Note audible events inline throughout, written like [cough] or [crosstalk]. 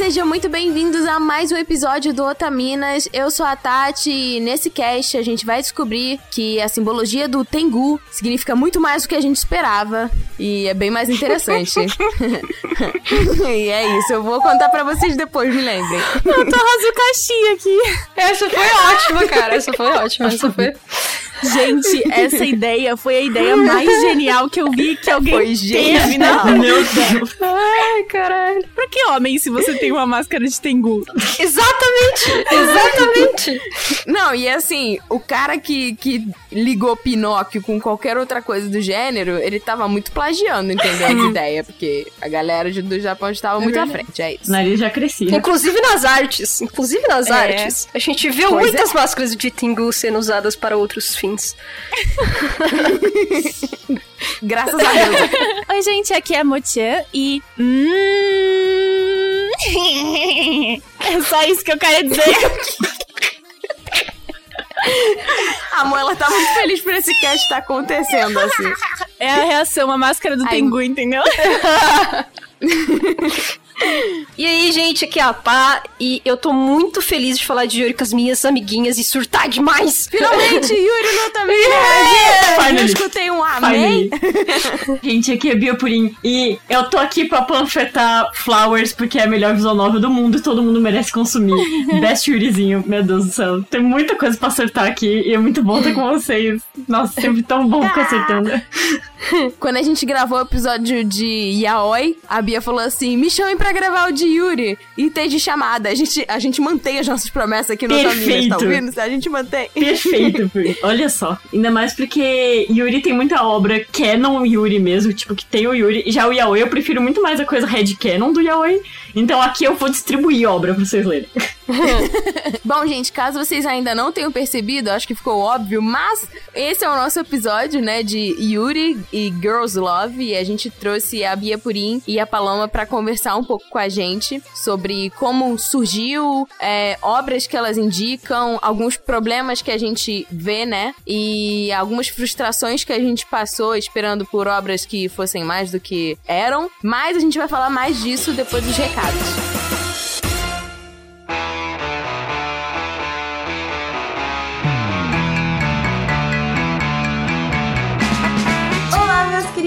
sejam muito bem-vindos a mais um episódio do Otaminas. Eu sou a Tati e nesse cast a gente vai descobrir que a simbologia do Tengu significa muito mais do que a gente esperava e é bem mais interessante. [laughs] e é isso, eu vou contar para vocês depois, me lembrem. Eu tô razucaxi aqui. Essa foi ótima, cara. Essa foi ótima. Essa foi Gente, [laughs] essa ideia foi a ideia mais genial que eu vi que alguém foi teve na Meu Deus. Ai, caralho. Pra que homem se você tem uma máscara de Tengu? Exatamente! Exatamente! [laughs] Não, e assim, o cara que, que ligou Pinóquio com qualquer outra coisa do gênero, ele tava muito plagiando, entendeu? A ideia, porque a galera do Japão estava é muito à frente, é isso. Nariz já crescia. Inclusive nas artes. Inclusive nas é. artes. A gente viu pois muitas é. máscaras de Tengu sendo usadas para outros fins. [laughs] Graças a Deus. Oi, gente, aqui é a Motian e. Hum... [laughs] é só isso que eu quero dizer. [laughs] A ela tá muito feliz por esse cast estar tá acontecendo, assim. É a reação, a máscara do Ai. Tengu, entendeu? E aí, gente, aqui é a Pá e eu tô muito feliz de falar de Yuri com as minhas amiguinhas e surtar demais. Finalmente, [laughs] Yuri não também. Yeah! Eu escutei um amém. [laughs] gente, aqui é Bia Purim e eu tô aqui pra panfletar Flowers porque é a melhor visual nova do mundo e todo mundo merece consumir. [laughs] Best Yurizinho, meu Deus do céu. Tem muita coisa pra acertar aqui e é muito bom estar com vocês. Nossa, sempre tão bom ficar acertando. Quando a gente gravou o episódio de Yaoi, a Bia falou assim: me chamem pra gravar o de Yuri e ter de chamada. A gente, a gente mantém as nossas promessas aqui no Perfeito. tá ouvindo? A gente mantém. Perfeito, [laughs] olha só. Ainda mais porque Yuri tem muita obra canon Yuri mesmo, tipo, que tem o Yuri. Já o Yaoi, eu prefiro muito mais a coisa Red Canon do Yaoi. Então aqui eu vou distribuir obra pra vocês lerem. [laughs] Bom, gente, caso vocês ainda não tenham percebido, acho que ficou óbvio, mas esse é o nosso episódio, né, de Yuri e Girls Love, e a gente trouxe a Bia Purim e a Paloma para conversar um pouco com a gente sobre como surgiu, é, obras que elas indicam, alguns problemas que a gente vê, né, e algumas frustrações que a gente passou esperando por obras que fossem mais do que eram, mas a gente vai falar mais disso depois dos recados.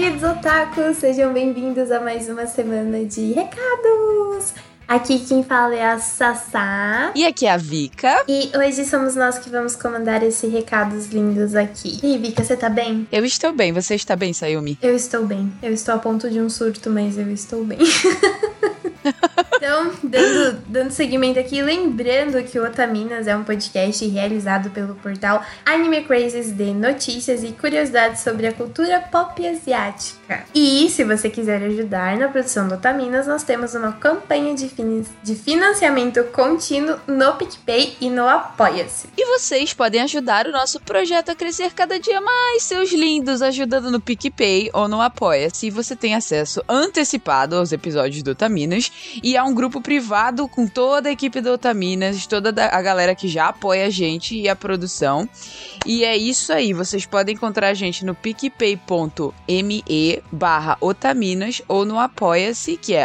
Queridos otakus, sejam bem-vindos a mais uma semana de recados! Aqui quem fala é a Sassá. E aqui é a Vika. E hoje somos nós que vamos comandar esses recados lindos aqui. E aí, Vika, você tá bem? Eu estou bem. Você está bem, Sayumi? Eu estou bem. Eu estou a ponto de um surto, mas eu estou bem. [laughs] [laughs] Então, dando, dando seguimento aqui, lembrando que o Otaminas é um podcast realizado pelo portal Anime Crazes de notícias e curiosidades sobre a cultura pop asiática. E se você quiser ajudar na produção do Otaminas, nós temos uma campanha de, de financiamento contínuo no PicPay e no Apoia-se. E vocês podem ajudar o nosso projeto a crescer cada dia mais, seus lindos, ajudando no PicPay ou no Apoia-se. Você tem acesso antecipado aos episódios do Otaminas e a um grupo privado com toda a equipe do Otaminas, toda a galera que já apoia a gente e a produção. E é isso aí, vocês podem encontrar a gente no picpay.me barra Otaminas ou no Apoia-se, que é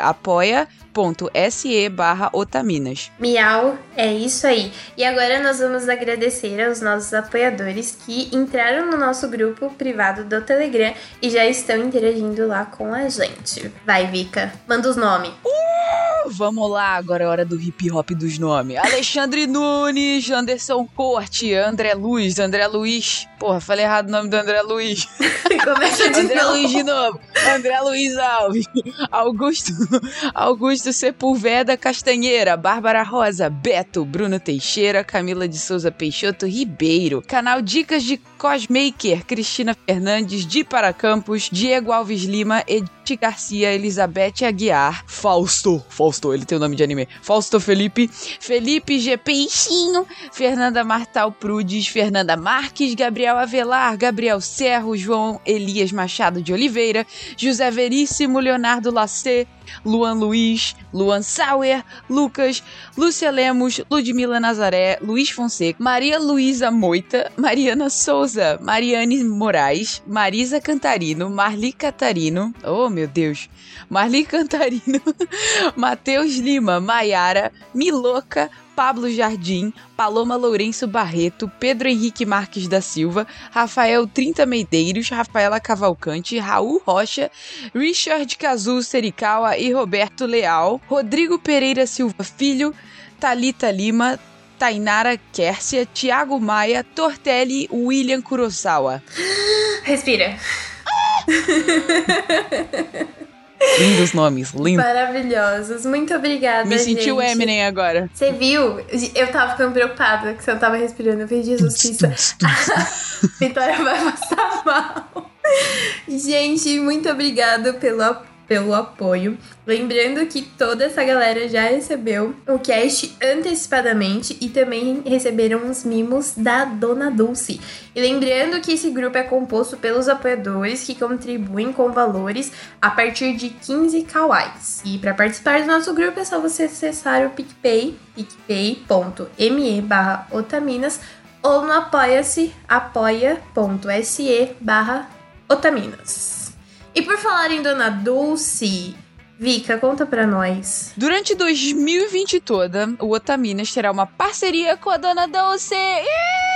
apoia.se barra Otaminas. Miau, é isso aí. E agora nós vamos agradecer aos nossos apoiadores que entraram no nosso grupo privado do Telegram e já estão interagindo lá com a gente. Vai, Vika, manda os nomes. Uh, vamos lá, agora é hora do hip hop dos nomes. Alexandre [laughs] Nunes, Anderson Corte, André Luz, André Luiz. Porra, falei errado o nome do André Luiz. [laughs] Começa de André novo. Luiz de novo. André Luiz Alves. Augusto, [laughs] Augusto Sepulveda Castanheira, Bárbara Rosa, Beto, Bruno Teixeira, Camila de Souza Peixoto Ribeiro. Canal Dicas de Cosmaker, Cristina Fernandes, de Paracampos, Diego Alves Lima, Edith Garcia, Elizabeth Aguiar, Fausto, Fausto, ele tem o nome de anime, Fausto Felipe, Felipe G. Peixinho, Fernanda Martal Prudes, Fernanda Marques, Gabriel Avelar, Gabriel Serro, João Elias Machado de Oliveira, José Veríssimo, Leonardo Lacê, Luan Luiz, Luan Sauer, Lucas, Lúcia Lemos, Ludmila Nazaré, Luiz Fonseca, Maria Luísa Moita, Mariana Souza, Mariane Moraes, Marisa Cantarino, Marli Catarino, oh meu Deus, Marli Cantarino, [laughs] Matheus Lima, Maiara, Miloca, Pablo Jardim, Paloma Lourenço Barreto, Pedro Henrique Marques da Silva, Rafael Trinta Medeiros, Rafaela Cavalcante, Raul Rocha, Richard Cazu Serikawa e Roberto Leal, Rodrigo Pereira Silva Filho, Talita Lima, Tainara Kércia, Tiago Maia, Tortelli William Kurosawa. Respira. [laughs] Lindos nomes, lindo. Maravilhosos. Muito obrigada, Me senti o gente. Eminem agora. Você viu? Eu tava ficando preocupada que você não tava respirando. Eu falei, Jesus Cristo. Vitória vai passar mal. Gente, muito obrigada pelo, pelo apoio. Lembrando que toda essa galera já recebeu o cast antecipadamente e também receberam uns mimos da Dona Dulce. E lembrando que esse grupo é composto pelos apoiadores que contribuem com valores a partir de 15 kawais. E para participar do nosso grupo é só você acessar o PicPay, picpay.me barra otaminas ou no apoia-se, apoia.se barra otaminas. E por falar em Dona Dulce, Vika, conta pra nós. Durante 2020 toda, o Otaminas terá uma parceria com a Dona Doce. Ih,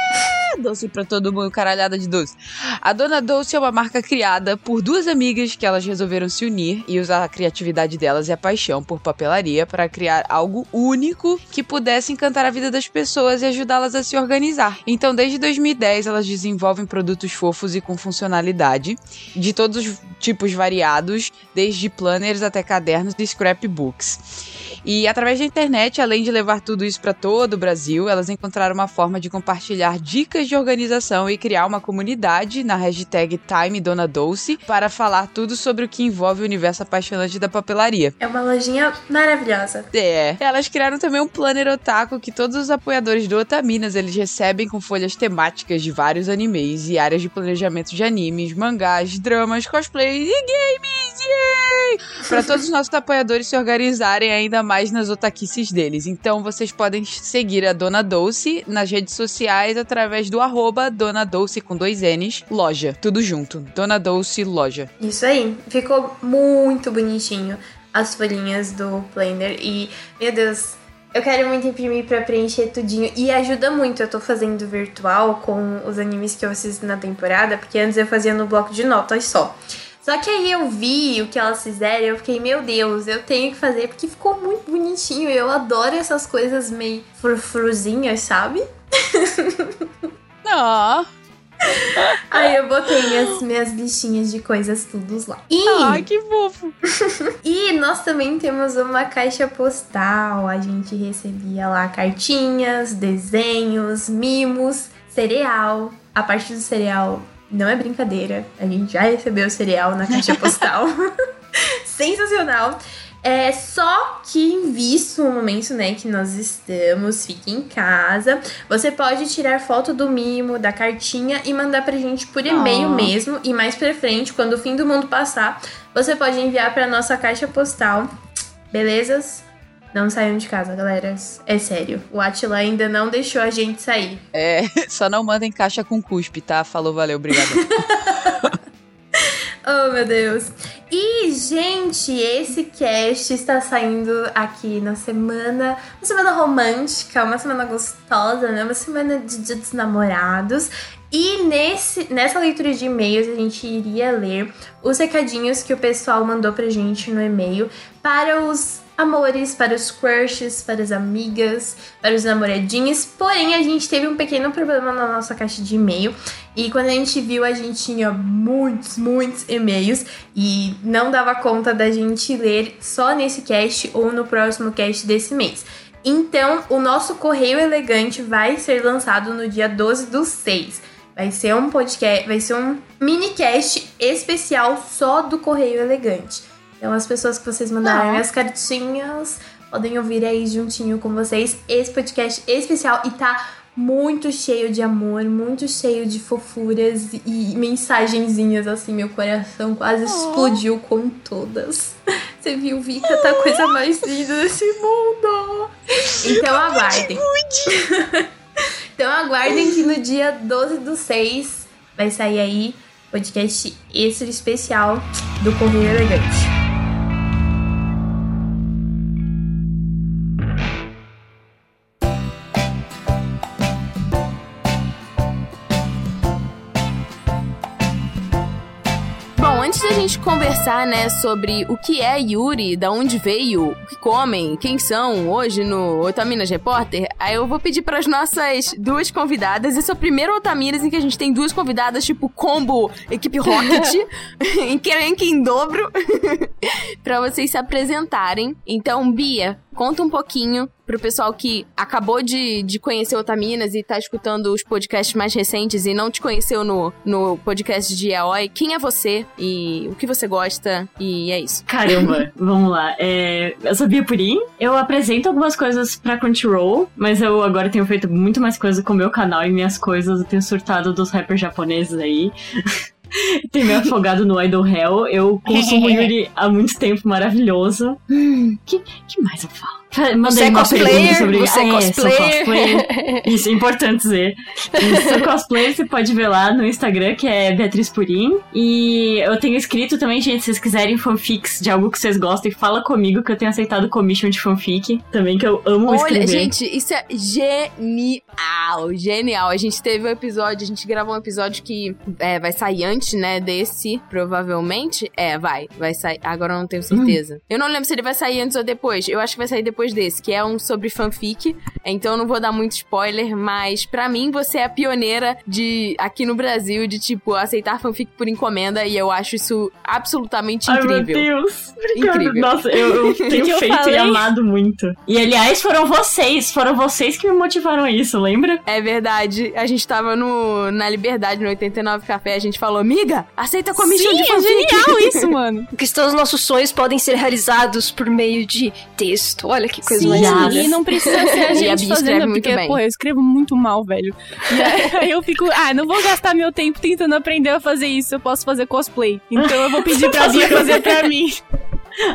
Doce pra todo mundo, caralhada de doce. A Dona Doce é uma marca criada por duas amigas que elas resolveram se unir e usar a criatividade delas e a paixão por papelaria para criar algo único que pudesse encantar a vida das pessoas e ajudá-las a se organizar. Então, desde 2010, elas desenvolvem produtos fofos e com funcionalidade de todos os tipos variados, desde planners até cadernos e scrapbooks. E através da internet, além de levar tudo isso para todo o Brasil, elas encontraram uma forma de compartilhar dicas de organização e criar uma comunidade na hashtag Time Dona Dolce para falar tudo sobre o que envolve o universo apaixonante da papelaria. É uma lojinha maravilhosa. É. Elas criaram também um planner otaku que todos os apoiadores do Otaminas eles recebem com folhas temáticas de vários animes e áreas de planejamento de animes, mangás, dramas, cosplays e games. Yay! Para todos os nossos apoiadores se organizarem ainda mais nas otaquices deles. Então vocês podem seguir a Dona Dolce nas redes sociais através do arroba Dona Dolce com dois N's, loja. Tudo junto. Dona Dolce Loja. Isso aí. Ficou muito bonitinho as folhinhas do planner. E, meu Deus, eu quero muito imprimir pra preencher tudinho. E ajuda muito. Eu tô fazendo virtual com os animes que eu assisto na temporada, porque antes eu fazia no bloco de notas só. Só que aí eu vi o que elas fizeram e eu fiquei, meu Deus, eu tenho que fazer porque ficou muito bonitinho. Eu adoro essas coisas meio frufruzinhas, sabe? [laughs] Ah, Aí eu botei as minhas listinhas de coisas todos lá. E, ai, que fofo. [laughs] e nós também temos uma caixa postal. A gente recebia lá cartinhas, desenhos, mimos, cereal. A parte do cereal não é brincadeira. A gente já recebeu cereal na caixa [laughs] postal. [laughs] Sensacional. É só que em visto o momento, né, que nós estamos, fique em casa. Você pode tirar foto do mimo, da cartinha e mandar pra gente por e-mail Oh. mesmo. E mais pra frente, quando o fim do mundo passar, você pode enviar pra nossa caixa postal. Belezas? Não saiam de casa, galera. É sério. O Atila ainda não deixou a gente sair. É, [laughs] só não mandem caixa com cuspe, tá? Falou, valeu, obrigado. [laughs] Oh, meu Deus. E, gente, esse cast está saindo aqui na semana, uma semana romântica, uma semana gostosa, né? Uma semana de Dia dos Namorados. E nesse, nessa leitura de e-mails a gente iria ler os recadinhos que o pessoal mandou pra gente no e-mail para os amores, para os crushes, para as amigas, para os namoradinhos. Porém, a gente teve um pequeno problema na nossa caixa de e-mail. E quando a gente viu, a gente tinha muitos, muitos e-mails e não dava conta da gente ler só nesse cast ou no próximo cast desse mês. Então, o nosso Correio Elegante vai ser lançado no dia 12 do 6. Vai ser um podcast, vai ser um minicast especial só do Correio Elegante. Então, as pessoas que vocês mandarem Ah. as cartinhas podem ouvir aí juntinho com vocês esse podcast especial e tá muito cheio de amor, muito cheio de fofuras e mensagenzinhas assim, meu coração quase explodiu com todas. Você viu, Vika, tá a coisa mais linda desse mundo. Então aguardem. [laughs] então aguardem que no dia 12 do 6 vai sair aí podcast extra especial do Correio Elegante. Gente conversar, né, sobre o que é Yuri, da onde veio, o que comem, quem são, hoje no Otaminas Repórter, aí eu vou pedir para as nossas duas convidadas. Esse é o primeiro Otaminas em que a gente tem duas convidadas, tipo combo equipe Rocket, [laughs] [laughs] em que em dobro, [laughs] para vocês se apresentarem. Então, Bia, conta um pouquinho pro pessoal que acabou de, de conhecer Otaminas e tá escutando os podcasts mais recentes e não te conheceu no, no podcast de Aoi, quem é você e o que você gosta e é isso. Caramba, [laughs] vamos lá. É, eu sou Bia Purim, eu apresento algumas coisas pra Crunchyroll, mas eu agora tenho feito muito mais coisa com o meu canal e minhas coisas, eu tenho surtado dos rappers japoneses aí. [laughs] [laughs] Tem me afogado no Idol Hell. Eu consumo [laughs] Yuri há muito tempo, maravilhoso. Hum, que, que mais eu falo? Mandei Você é cosplayer? sobre Você é Ah, sou cosplayer? cosplayer. [laughs] Isso, é importante dizer. Sou cosplayer, você pode ver lá no Instagram, que é Beatriz Purim. E eu tenho escrito também, gente, se vocês quiserem fanfics de algo que vocês gostem, fala comigo, que eu tenho aceitado commission de fanfic. Também, que eu amo Olha, escrever. gente, isso é genial, genial. A gente teve um episódio, a gente gravou um episódio que é, vai sair antes, né, desse, provavelmente. É, vai, vai sair. Agora eu não tenho certeza. Eu não lembro se ele vai sair antes ou depois. Eu acho que vai sair depois desse, que é um sobre fanfic. Então eu não vou dar muito spoiler, mas pra mim você é a pioneira de aqui no Brasil de tipo aceitar fanfic por encomenda e eu acho isso absolutamente Ai, meu incrível. Deus. Obrigada. Incrível. Nossa, eu, eu [laughs] tenho que eu feito e falei? amado muito. E aliás, foram vocês, foram vocês que me motivaram a isso, lembra? É verdade. A gente tava no, na Liberdade, no 89 Café, a gente falou, amiga, aceita commission Sim, de é fanfic. genial isso, [laughs] mano. Cristãos, nossos sonhos podem ser realizados por meio de texto. Olha que coisa Sim, mais linda. e não precisa ser a [laughs] a gente escreve fazendo, muito porque, bem. pô, eu escrevo muito mal, velho. E [laughs] aí eu fico, ah, não vou gastar meu tempo tentando aprender a fazer isso, eu posso fazer cosplay. Então eu vou pedir pra [laughs] Bia fazer pra mim.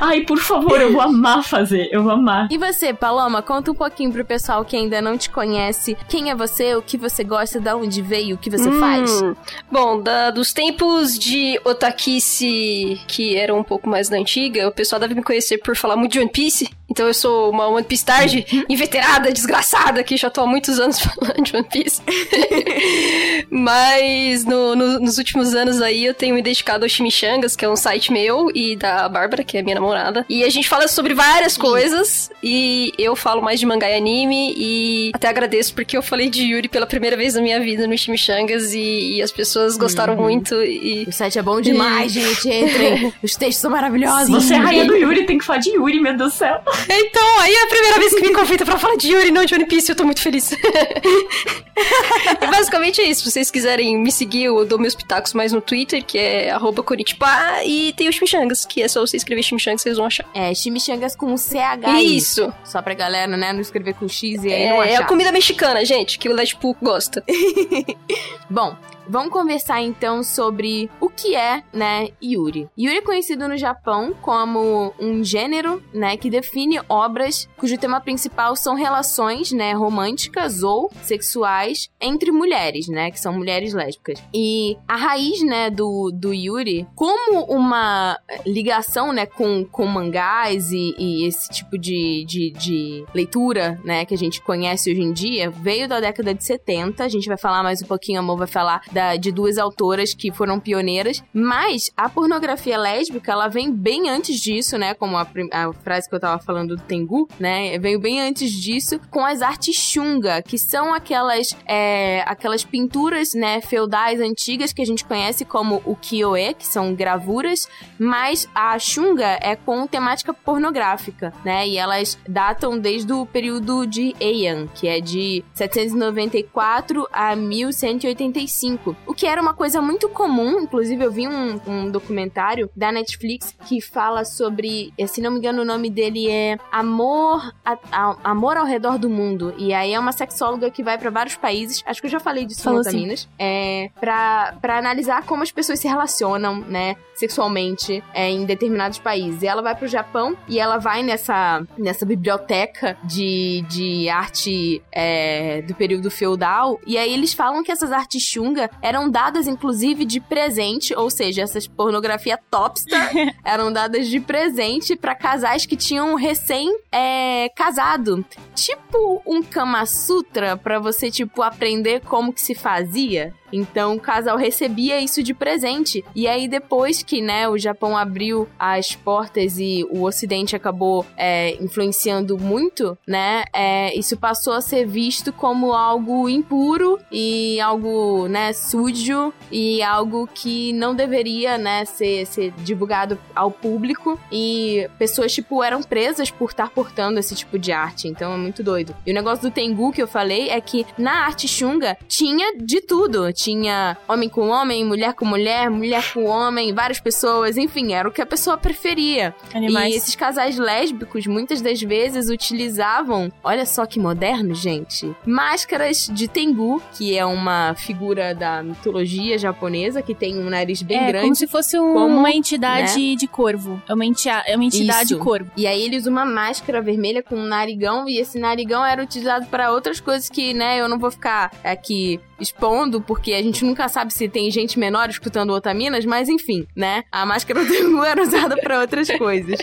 Ai, por favor, eu vou amar fazer, eu vou amar. E você, Paloma, conta um pouquinho pro pessoal que ainda não te conhece. Quem é você, o que você gosta, de onde veio, o que você Hum, faz? Bom, da- dos tempos de otakice que eram um pouco mais da antiga, o pessoal deve me conhecer por falar muito de One Piece. Então eu sou uma One Piece tarde, inveterada, desgraçada, que já tô há muitos anos [laughs] falando de One Piece. [laughs] Mas no- no- nos últimos anos aí eu tenho me dedicado ao Chimichangas, que é um site meu, e da Bárbara, que é minha namorada. E a gente fala sobre várias coisas, e eu falo mais de mangá e anime, e até agradeço porque eu falei de Yuri pela primeira vez na minha vida no Chimichangas, e, e as pessoas gostaram muito, e... O site é bom demais, [laughs] gente. Entrem. Os textos são maravilhosos. Você é a rainha do Yuri, tem que falar de Yuri, meu Deus do céu. Então, aí é a primeira vez que me convida pra falar de Yuri, não de One Piece, eu tô muito feliz. [laughs] e basicamente é isso. Se vocês quiserem me seguir, eu dou meus pitacos mais no Twitter, que é arroba Coritiba, e tem o Chimichangas, que é só você escrever Chimichangas, vocês vão achar. É, chimichangas com CH. Isso! Só pra galera, né, não escrever com X e aí não É, é achar. a comida mexicana, gente, que o Deadpool gosta. [laughs] Bom, vamos conversar então sobre o que é, né, Yuri. Yuri é conhecido no Japão como um gênero, né, que define obras cujo tema principal são relações, né, românticas ou sexuais entre mulheres, né, que são mulheres lésbicas. E a raiz, né, do, do Yuri, como uma ligação, né, com, com mangás e, e esse tipo de, de, de leitura, né, que a gente conhece hoje em dia, veio da década de 70. A gente vai falar mais um pouquinho, amor vai falar da, de duas autoras que foram pioneiras. Mas a pornografia lésbica, ela vem bem antes disso, né, como a, a frase que eu tava falando do Tengu, né, veio bem antes disso com as artes shunga, que são aquelas, é, aquelas pinturas, né, feudais antigas que a gente conhece como o kyoe, que são gravuras, mas a Xunga é com temática pornográfica, né? E elas datam desde o período de Heian, que é de 794 a 1185, o que era uma coisa muito comum. Inclusive, eu vi um, um documentário da Netflix que fala sobre, eh, se não me engano, o nome dele é Amor, a- a- Amor ao Redor do Mundo. E aí é uma sexóloga que vai pra vários países. Acho que eu já falei disso sim. Otaminas. É, pra, pra analisar como as pessoas se relacionam, né, sexualmente é, em determinados países. E ela vai pro Japão e ela vai nessa, nessa biblioteca de, de arte é, do período feudal. E aí eles falam que essas artes chunga eram dadas, inclusive, de presente, ou seja, essas pornografia topstar [laughs] eram dadas de presente pra casais que tinham recém é, casado. Tipo um Kama Sutra pra você, tipo, aprender como que se fazia. Então o casal recebia isso de presente. E aí, depois que né, o Japão abriu as portas e o Ocidente acabou é, influenciando muito, né? é, isso passou a ser visto como algo impuro e algo né, sujo e algo que não deveria né, ser, ser divulgado ao público. E pessoas, tipo, eram presas por estar portando esse tipo de arte. Então é muito doido. E o negócio do Tengu que eu falei é que na arte Xunga tinha de tudo. Tinha homem com homem, mulher com mulher, mulher com homem, várias pessoas, enfim, era o que a pessoa preferia. Animais. E esses casais lésbicos muitas das vezes utilizavam, olha só que moderno, gente, máscaras de Tengu, que é uma figura da mitologia japonesa que tem um nariz bem é, como grande. se fosse um- como, uma entidade de corvo. É uma, é uma entidade Isso. corvo. E aí eles usam uma máscara vermelha com um narigão e esse narigão era utilizado para outras coisas que, né, eu não vou ficar aqui expondo, porque a gente nunca sabe se tem gente menor escutando Otaminas, mas enfim, né? A máscara do Tengu era usada para outras coisas.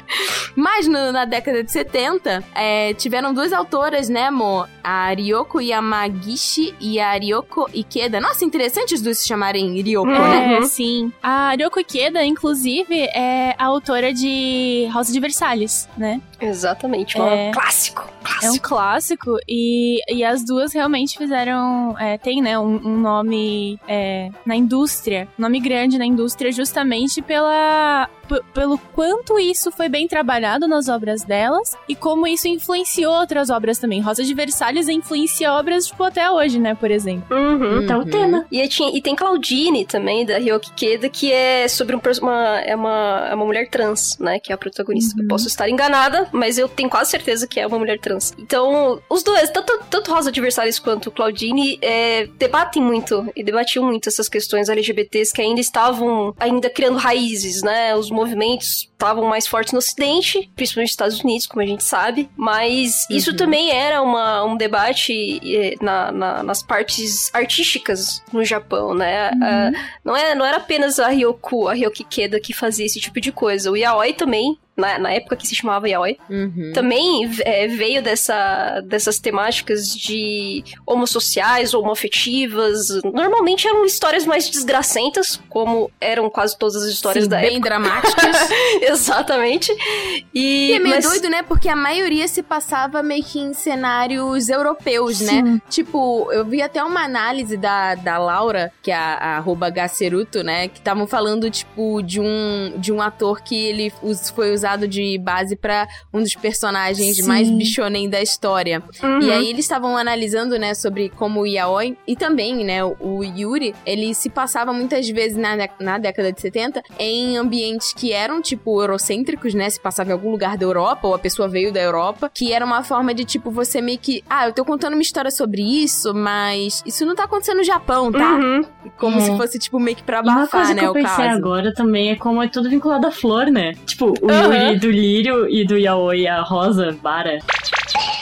Mas no- na década de 70, é, tiveram duas autoras, né, Mo? A Ryoko Yamagishi e a Ryoko Ikeda. Nossa, interessante os dois se chamarem Ryoko, né? É, sim. A Ryoko Ikeda, inclusive, é a autora de Rosa de Versalhes, né? Exatamente, um É. clássico. É um clássico e, e as duas realmente fizeram. É, tem, né, um, um nome é, na indústria, um nome grande na indústria, justamente pela. p- Pelo quanto isso foi bem trabalhado nas obras delas e como isso influenciou outras obras também. Rosa de Versalhes influencia obras, tipo, até hoje, né, por exemplo. Uhum. Tá o Uhum. tema. E, aí tinha- e tem Claudine também, da Ryoki Keda, que é sobre um, uma, é uma, é uma mulher trans, né? Que é a protagonista. Eu posso estar enganada, mas eu tenho quase certeza que é uma mulher trans. Então, os dois, tanto, tanto Rosa Versalhes quanto Claudine, é, debatem muito e debatiam muito essas questões LGBTs que ainda estavam ainda criando raízes, né? Os movimentos estavam mais fortes no Ocidente, principalmente nos Estados Unidos, como a gente sabe, mas isso Uhum. também era uma, um debate eh, na, na- nas partes artísticas no Japão, né? Ah, não, é, não era apenas a Ryoku, a Ryoki Keda que fazia esse tipo de coisa. O Yaoi também, na, na época que se chamava Yaoi, Uhum. também eh, veio dessa, dessas temáticas de homossociais, homoafetivas. Normalmente eram histórias mais desgracentas, como eram quase todas as histórias Sim, da bem época. dramáticas. [laughs] Exatamente. E, E é meio mas- doido, né? Porque a maioria se passava meio que em cenários europeus, né? Sim. Tipo, eu vi até uma análise da, da Laura, que é a, a Gaceruto, né? Que estavam falando, tipo, de um, de um ator que ele foi usado de base pra um dos personagens Sim. mais bichonem da história. Uhum. E aí eles estavam analisando, né, sobre como o Yaoi e também, né, o, o Yuri, ele se passava muitas vezes na, dé- na década de 70 em ambientes que eram, tipo, eurocêntricos, né, se passava em algum lugar da Europa ou a pessoa veio da Europa, que era uma forma de, tipo, você meio que, ah, eu tô contando uma história sobre isso, mas isso não tá acontecendo no Japão, tá? Uhum. Como É. se fosse, tipo, meio que pra E uma abafar, coisa né, que eu o pensei caso. agora também é como é tudo vinculado à flor, né? Tipo, o Aham. Yuri do lírio e do Yaoi, a rosa, Bara.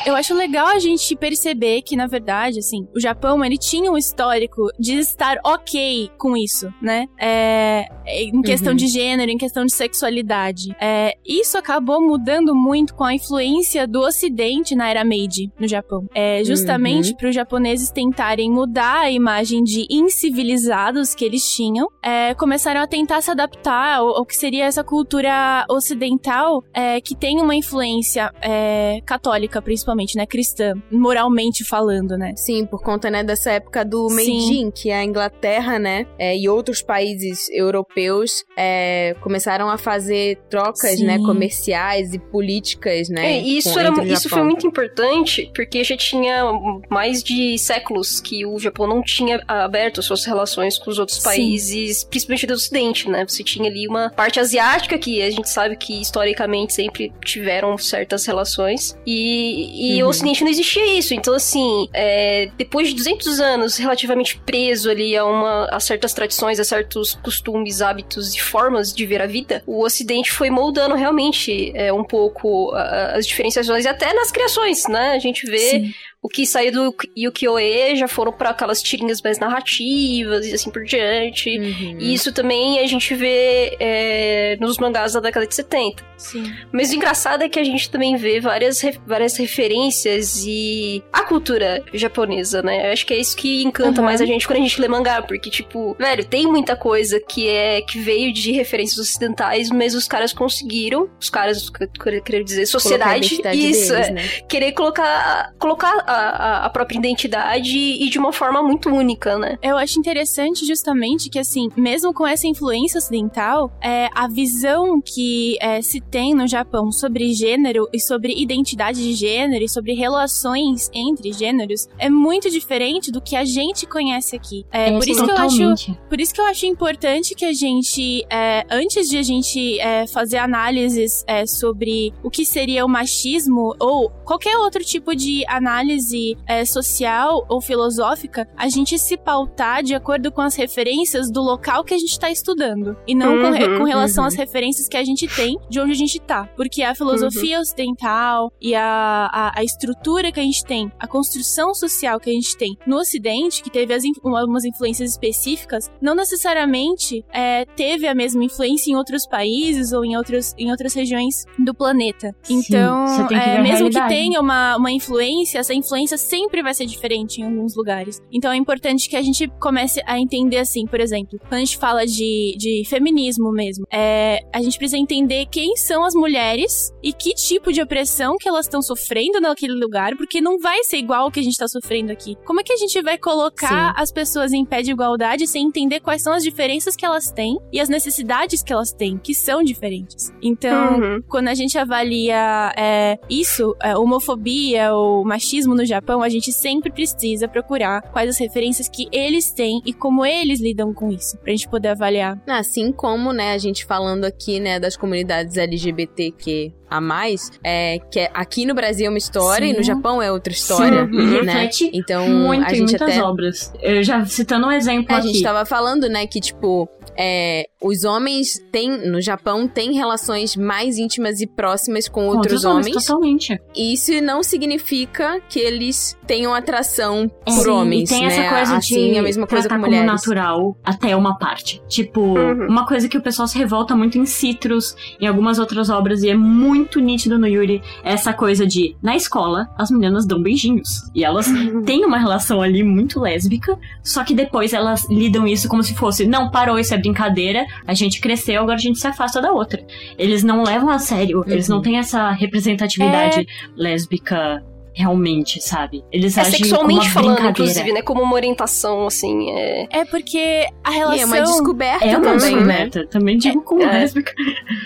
Eu acho legal a gente perceber que, na verdade, assim, o Japão, ele tinha um histórico de estar ok com isso, né? É, em questão Uhum. de gênero, em questão de sexualidade. É, isso acabou mudando muito com a influência do Ocidente na era Meiji, no Japão. É, justamente Uhum. para os japoneses tentarem mudar a imagem de incivilizados que eles tinham, é, começaram a tentar se adaptar ao, ao que seria essa cultura ocidental, é, que tem uma influência é, católica, principalmente né, cristã, moralmente falando, né? Sim, por conta, né, dessa época do. Meijin, que a Inglaterra, né, é, e outros países europeus é, começaram a fazer trocas, Sim. né, comerciais e políticas, né, É, e isso, com- era, isso foi muito importante, porque já tinha mais de séculos que o Japão não tinha aberto suas relações com os outros Sim. países, principalmente do Ocidente, né? Você tinha ali uma parte asiática, que a gente sabe que historicamente sempre tiveram certas relações, e, e Uhum. o Ocidente não existia isso. Então, assim, é, depois de 200 anos relativamente preso ali a, uma, a certas tradições, a certos costumes, hábitos e formas de ver a vida, o Ocidente foi moldando realmente é, um pouco a- as diferenciações e até nas criações, né? A gente vê Sim. O que saiu do Yukioe já foram para aquelas tirinhas mais narrativas e assim por diante. Uhum. E isso também a gente vê é, nos mangás da década de 70. Sim. Mas o engraçado é que a gente também vê várias, várias referências e a cultura japonesa, né? Eu acho que é isso que encanta Uhum. mais a gente quando a gente lê mangá, porque, tipo, velho, tem muita coisa que é que veio de referências ocidentais, mas os caras conseguiram, os caras, que eu queria dizer, sociedade, isso, deles, é, né? querer colocar, colocar a, a- própria identidade e de uma forma muito única, né? Eu acho interessante justamente que, assim, mesmo com essa influência ocidental, é, a visão que é, se tem no Japão sobre gênero e sobre identidade de gênero e sobre relações entre gêneros é muito diferente do que a gente conhece aqui. É, por, isso que eu acho, por isso que eu acho importante que a gente, é, antes de a gente é, fazer análises é, sobre o que seria o machismo ou qualquer outro tipo de análise é, social ou filosófica, a gente se pautar de acordo com as referências do local que a gente está estudando. E não com, Uhum, com relação uhum. às referências que a gente tem de onde a gente tá. Porque a filosofia ocidental e a, a, a estrutura que a gente tem, a construção social que a gente tem no Ocidente, que teve as, algumas influências específicas, não necessariamente é, teve a mesma influência em outros países ou em, outros, em outras regiões do planeta. Então, é, mesmo que tenha uma, uma influência, essa influência sempre vai ser diferente em alguns lugares. Então é importante que a gente comece a entender assim, por exemplo, quando a gente fala de, de feminismo mesmo, é, a gente precisa entender quem são as mulheres e que tipo de opressão que elas estão sofrendo naquele lugar, porque não vai ser igual o que a gente tá sofrendo aqui. Como é que a gente vai colocar as pessoas em pé de igualdade sem entender quais são as diferenças que elas têm e as necessidades que elas têm, que são diferentes? Então, Uhum. quando a gente avalia é, isso, é, homofobia ou machismo no Japão, a gente sempre precisa procurar quais as referências que eles têm e como eles lidam com isso, pra gente poder avaliar. Assim como, né, a gente falando aqui, né, das comunidades LGBTQ a mais, é, que é- aqui no Brasil é uma história Sim. e no Japão é outra história, Sim, né? reflete Então, Muito a gente muitas até obras. Eu já citando um exemplo É, a aqui. gente tava falando, né, que, tipo, é, os homens têm, no Japão, têm relações mais íntimas e próximas com, Com outros homens. Totalmente. E isso não significa que eles tenham atração por sim, homens, e tem né? essa coisa assim, de a mesma coisa com tratar como mulheres. natural até uma parte. Tipo, Uhum. uma coisa que o pessoal se revolta muito em Citrus, em algumas outras obras, e é muito nítido no Yuri, é essa coisa de, na escola, as meninas dão beijinhos. E elas têm uma relação ali muito lésbica, só que depois elas lidam isso como se fosse, não, parou, isso é brincadeira, a gente cresceu, agora a gente se afasta da outra. Eles não levam a sério, eles Uhum. não têm essa representatividade lésbica realmente, sabe? Eles É agem como sexualmente uma falando, brincadeira. inclusive, né? Como uma orientação, assim, é... É porque a E relação... é uma descoberta É uma também, né? descoberta. Também digo como É. lésbica.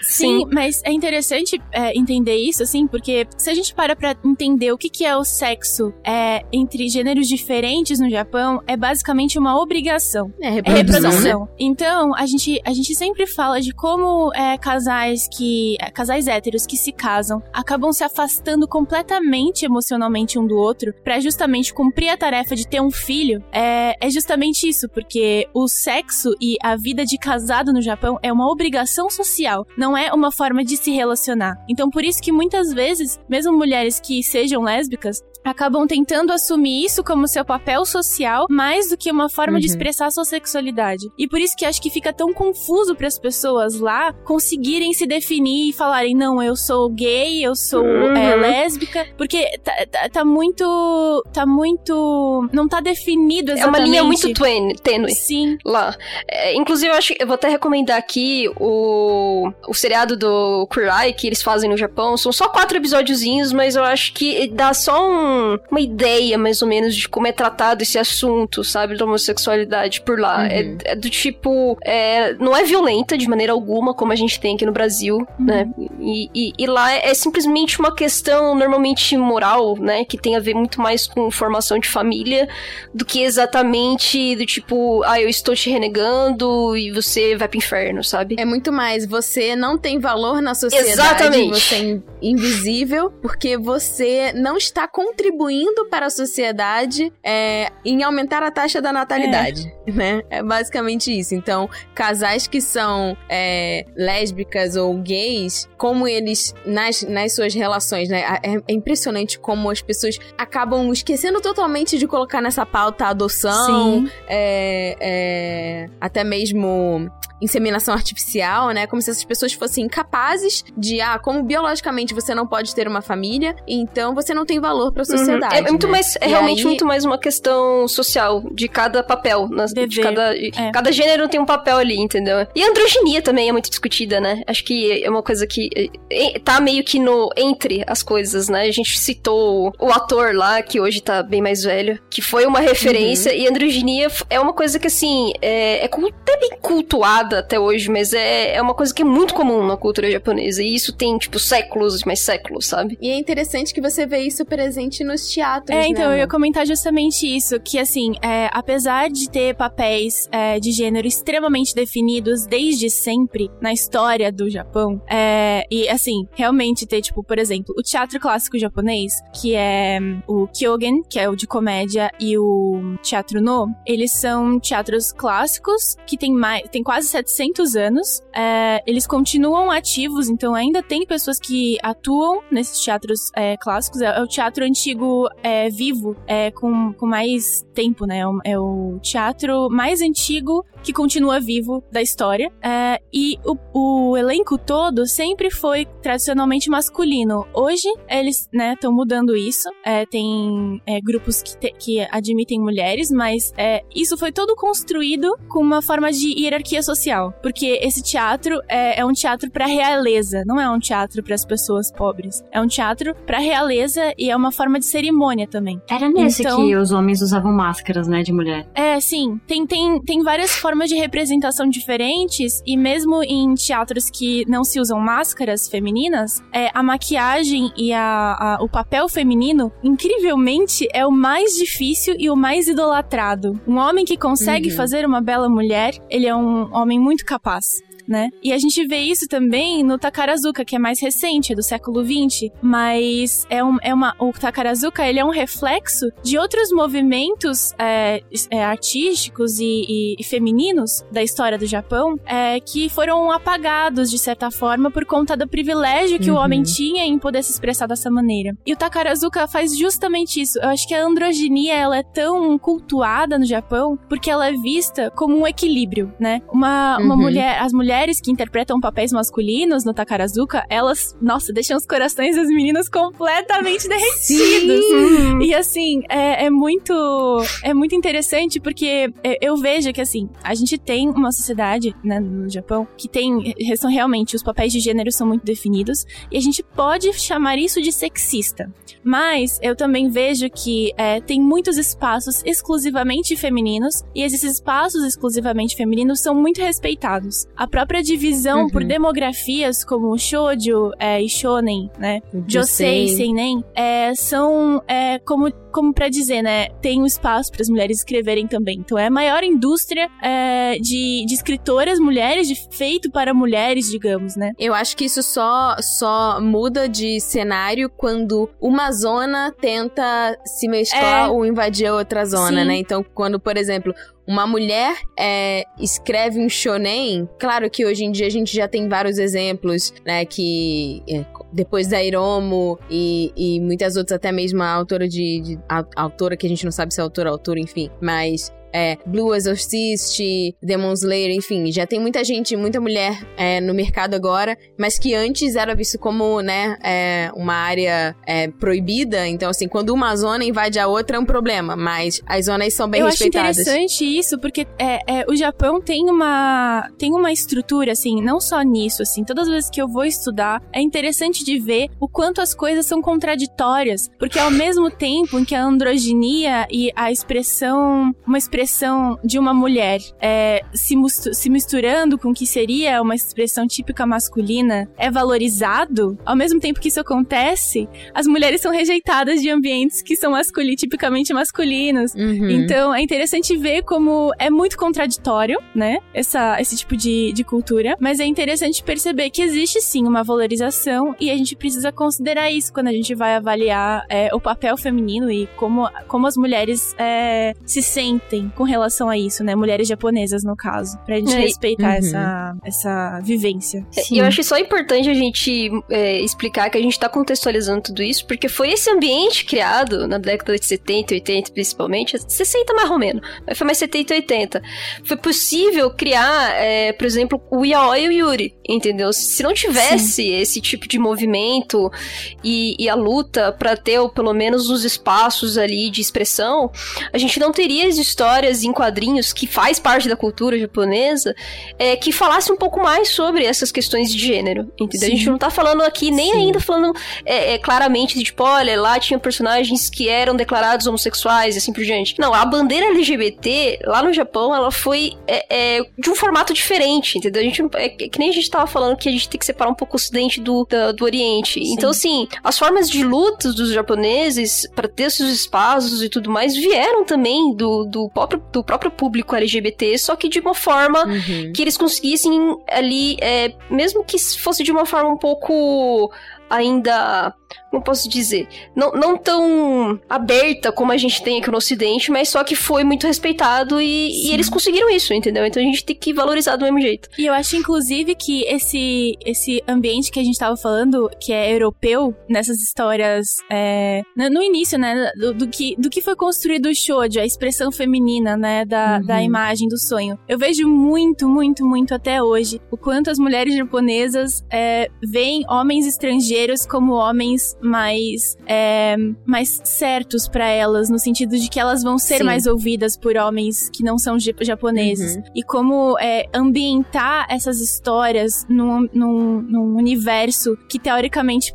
Sim, mas é interessante é, entender isso, assim, porque se a gente para pra entender o que, que é o sexo é, entre gêneros diferentes no Japão, é basicamente uma obrigação. É É reprodução, né? reprodução. Então, a gente, a gente sempre fala de como é, casais que. é, casais héteros que se casam acabam se afastando completamente emocionalmente um do outro pra justamente cumprir a tarefa de ter um filho. É, é justamente isso, porque o sexo e a vida de casado no Japão é uma obrigação social, não é uma forma de se relacionar. Então, por isso que muitas vezes, mesmo mulheres que sejam lésbicas, acabam tentando assumir isso como seu papel social mais do que uma forma de Uhum. expressar sua sexualidade. E por isso que acho que fica tão confuso para as pessoas lá conseguirem se definir e falarem: não, eu sou gay, eu sou Uhum. é, lésbica, porque tá, tá- tá muito. tá muito. não tá definido É exatamente. uma linha muito tênue. Sim. lá. É, inclusive, eu acho que eu vou até recomendar aqui o, o seriado do Queer Eye que eles fazem no Japão. São só quatro episódiozinhos, mas eu acho que dá só um- uma ideia, mais ou menos, de como é tratado esse assunto, sabe? Da homossexualidade por lá. Uhum. É, é do tipo. é, não é violenta de maneira alguma, como a gente tem aqui no Brasil, né? E, e- e lá é simplesmente uma questão normalmente moral, né? Que tem a ver muito mais com formação de família do que exatamente do tipo, ah, eu estou te renegando e você vai pro inferno, sabe? É muito mais, você não tem valor na sociedade, Exatamente. você é in- invisível, porque você não está contribuindo para a sociedade é, em aumentar a taxa da natalidade, né? É basicamente isso. Então, casais que são é, lésbicas ou gays, como eles, nas, nas suas relações, né? É, é impressionante como as pessoas acabam esquecendo totalmente de colocar nessa pauta a adoção, é, é, até mesmo inseminação artificial, né? Como se essas pessoas fossem incapazes de, ah, como biologicamente você não pode ter uma família, então você não tem valor pra sociedade. Uhum. É, muito né? mais, é E realmente aí- muito mais uma questão social de cada papel, nas- de cada, É. cada gênero tem um papel ali, entendeu? E a androginia também é muito discutida, né? Acho que é uma coisa que é, tá meio que no entre as coisas, né? A gente citou o ator lá que hoje tá bem mais velho, que foi uma referência Uhum. e androginia é uma coisa que assim é, é até bem cultuada até hoje, mas é, é uma coisa que é muito comum na cultura japonesa e isso tem tipo séculos, mais séculos, sabe? E é interessante que você vê isso presente nos teatros, É, então, né? eu ia comentar justamente isso, que assim, é, apesar de ter papéis é, de gênero extremamente definidos desde sempre na história do Japão, é, e assim, realmente ter, tipo, por exemplo, o teatro clássico japonês, que é hum, o Kyogen, que é o de comédia, e o Teatro No, eles são teatros clássicos que tem mais, tem quase 700 anos, é, eles continuam ativos, então ainda tem pessoas que atuam nesses teatros é, clássicos. É, é o teatro antigo é, vivo, é, com, com mais tempo, né? É o, é o teatro mais antigo que continua vivo da história. É, e o, o elenco todo sempre foi tradicionalmente masculino. Hoje, eles estão mudando isso. É, tem é, grupos que, te- que admitem mulheres, mas é, isso foi todo construído com uma forma de hierarquia social. Porque esse teatro é, é um teatro pra realeza, não é um teatro para as pessoas pobres. É um teatro pra realeza e é uma forma de cerimônia também. Era nesse Então- que os homens usavam máscaras, né, de mulher. É, sim. Tem, tem, tem várias formas de representação diferentes, e mesmo em teatros que não se usam máscaras femininas, é, a maquiagem e a, a- o papel feminino, incrivelmente, é o mais difícil e o mais idolatrado. Um homem que consegue Uhum. fazer uma bela mulher, ele é um homem muito capaz. Né? E a gente vê isso também no Takarazuka, que é mais recente, é do século XX, mas é, um, é uma, o Takarazuka ele é um reflexo de outros movimentos é, é, artísticos e, e- e femininos da história do Japão é, que foram apagados de certa forma por conta do privilégio que o Uhum. homem tinha em poder se expressar dessa maneira. E o Takarazuka faz justamente isso. Eu acho que a androginia ela é tão cultuada no Japão porque ela é vista como um equilíbrio, né? Uma, uma Uhum. mulher, as mulheres que interpretam papéis masculinos no Takarazuka, elas, nossa, deixam os corações das meninas completamente derretidos. E assim, é, é muito é muito interessante porque é, eu vejo que assim, a gente tem uma sociedade né, no Japão que tem são realmente os papéis de gênero são muito definidos e a gente pode chamar isso de sexista. Mas eu também vejo que é, tem muitos espaços exclusivamente femininos e esses espaços exclusivamente femininos são muito respeitados. A própria divisão por Uhum. demografias como shoujo é, e shonen, né? Josei, Josei. seinen, é, são é, como como para dizer, né? Tem um espaço para as mulheres escreverem também. Então é a maior indústria é, de, de escritoras mulheres, de feito para mulheres, digamos, né? Eu acho que isso só, só muda de cenário quando uma zona tenta se mesclar É. ou invadir a outra zona, Sim. né? Então, quando, por exemplo, uma mulher é, escreve um shonen, claro que hoje em dia a gente já tem vários exemplos, né, que é, depois da Iromo e, e muitas outras, até mesmo a autora de, de a, a autora que a gente não sabe se é autora, autora, enfim, mas é, Blue Exorcist, Demon Slayer, enfim, já tem muita gente, muita mulher é, no mercado agora, mas que antes era visto como, né, é, uma área é, proibida. Então, assim, quando uma zona invade a outra é um problema, mas as zonas são bem Eu respeitadas. acho interessante isso, porque é, é, o Japão tem uma, tem uma estrutura, assim, não só nisso, assim, todas as vezes que eu vou estudar, é interessante de ver o quanto as coisas são contraditórias, porque ao mesmo tempo em que a androginia e a expressão, uma expressão de uma mulher é, se, se misturando com o que seria uma expressão típica masculina é valorizado, ao mesmo tempo que isso acontece, as mulheres são rejeitadas de ambientes que são masculi tipicamente masculinos. Uhum. Então é interessante ver como é muito contraditório, né? Essa, esse tipo de, de cultura. Mas é interessante perceber que existe sim uma valorização e a gente precisa considerar isso quando a gente vai avaliar é, o papel feminino e como, como as mulheres é, se sentem com relação a isso, né? Mulheres japonesas, no caso. Pra gente É, respeitar Uhum. essa, essa vivência. E eu acho só importante a gente é, explicar que a gente tá contextualizando tudo isso, porque foi esse ambiente criado na década de 70 e 80, principalmente, 60 mais ou menos, mas foi mais 70 e 80. Foi possível criar, é, por exemplo, o Yaoi e o Yuri, entendeu? Se não tivesse esse tipo de movimento e, e a luta pra ter ou pelo menos os espaços ali de expressão, a gente não teria as histórias em quadrinhos que faz parte da cultura japonesa é, que falasse um pouco mais sobre essas questões de gênero, entendeu? A gente Sim. não tá falando aqui nem Sim. ainda falando é, é, claramente de tipo, olha, lá tinha personagens que eram declarados homossexuais e assim por diante. Não, a bandeira LGBT lá no Japão, ela foi é, é, de um formato diferente, entendeu? A gente, não- é, que nem a gente tava falando que a gente tem que separar um pouco o ocidente do, da- do oriente. Então, assim, as formas de lutas dos japoneses para ter seus espaços e tudo mais vieram também do, do, próprio, do próprio público LGBT, só que de uma forma Uhum. que eles conseguissem ali, é, mesmo que fosse de uma forma um pouco ainda, como posso dizer, não, não tão aberta como a gente tem aqui no Ocidente, mas só que foi muito respeitado e, e eles conseguiram isso, entendeu? Então a gente tem que valorizar do mesmo jeito. E eu acho, inclusive, que esse, esse ambiente que a gente tava falando, que é europeu, nessas histórias, é, no no início, né, do, do que, do que foi construído o shoujo, a expressão feminina, né, da, Uhum. da imagem do sonho. Eu vejo muito, muito, muito até hoje o quanto as mulheres japonesas é, veem homens estrangeiros como homens mais, é, mais certos pra elas, no sentido de que elas vão ser Sim. mais ouvidas por homens que não são jap- japoneses. Uhum. E como é, ambientar essas histórias num, num, num universo que, teoricamente,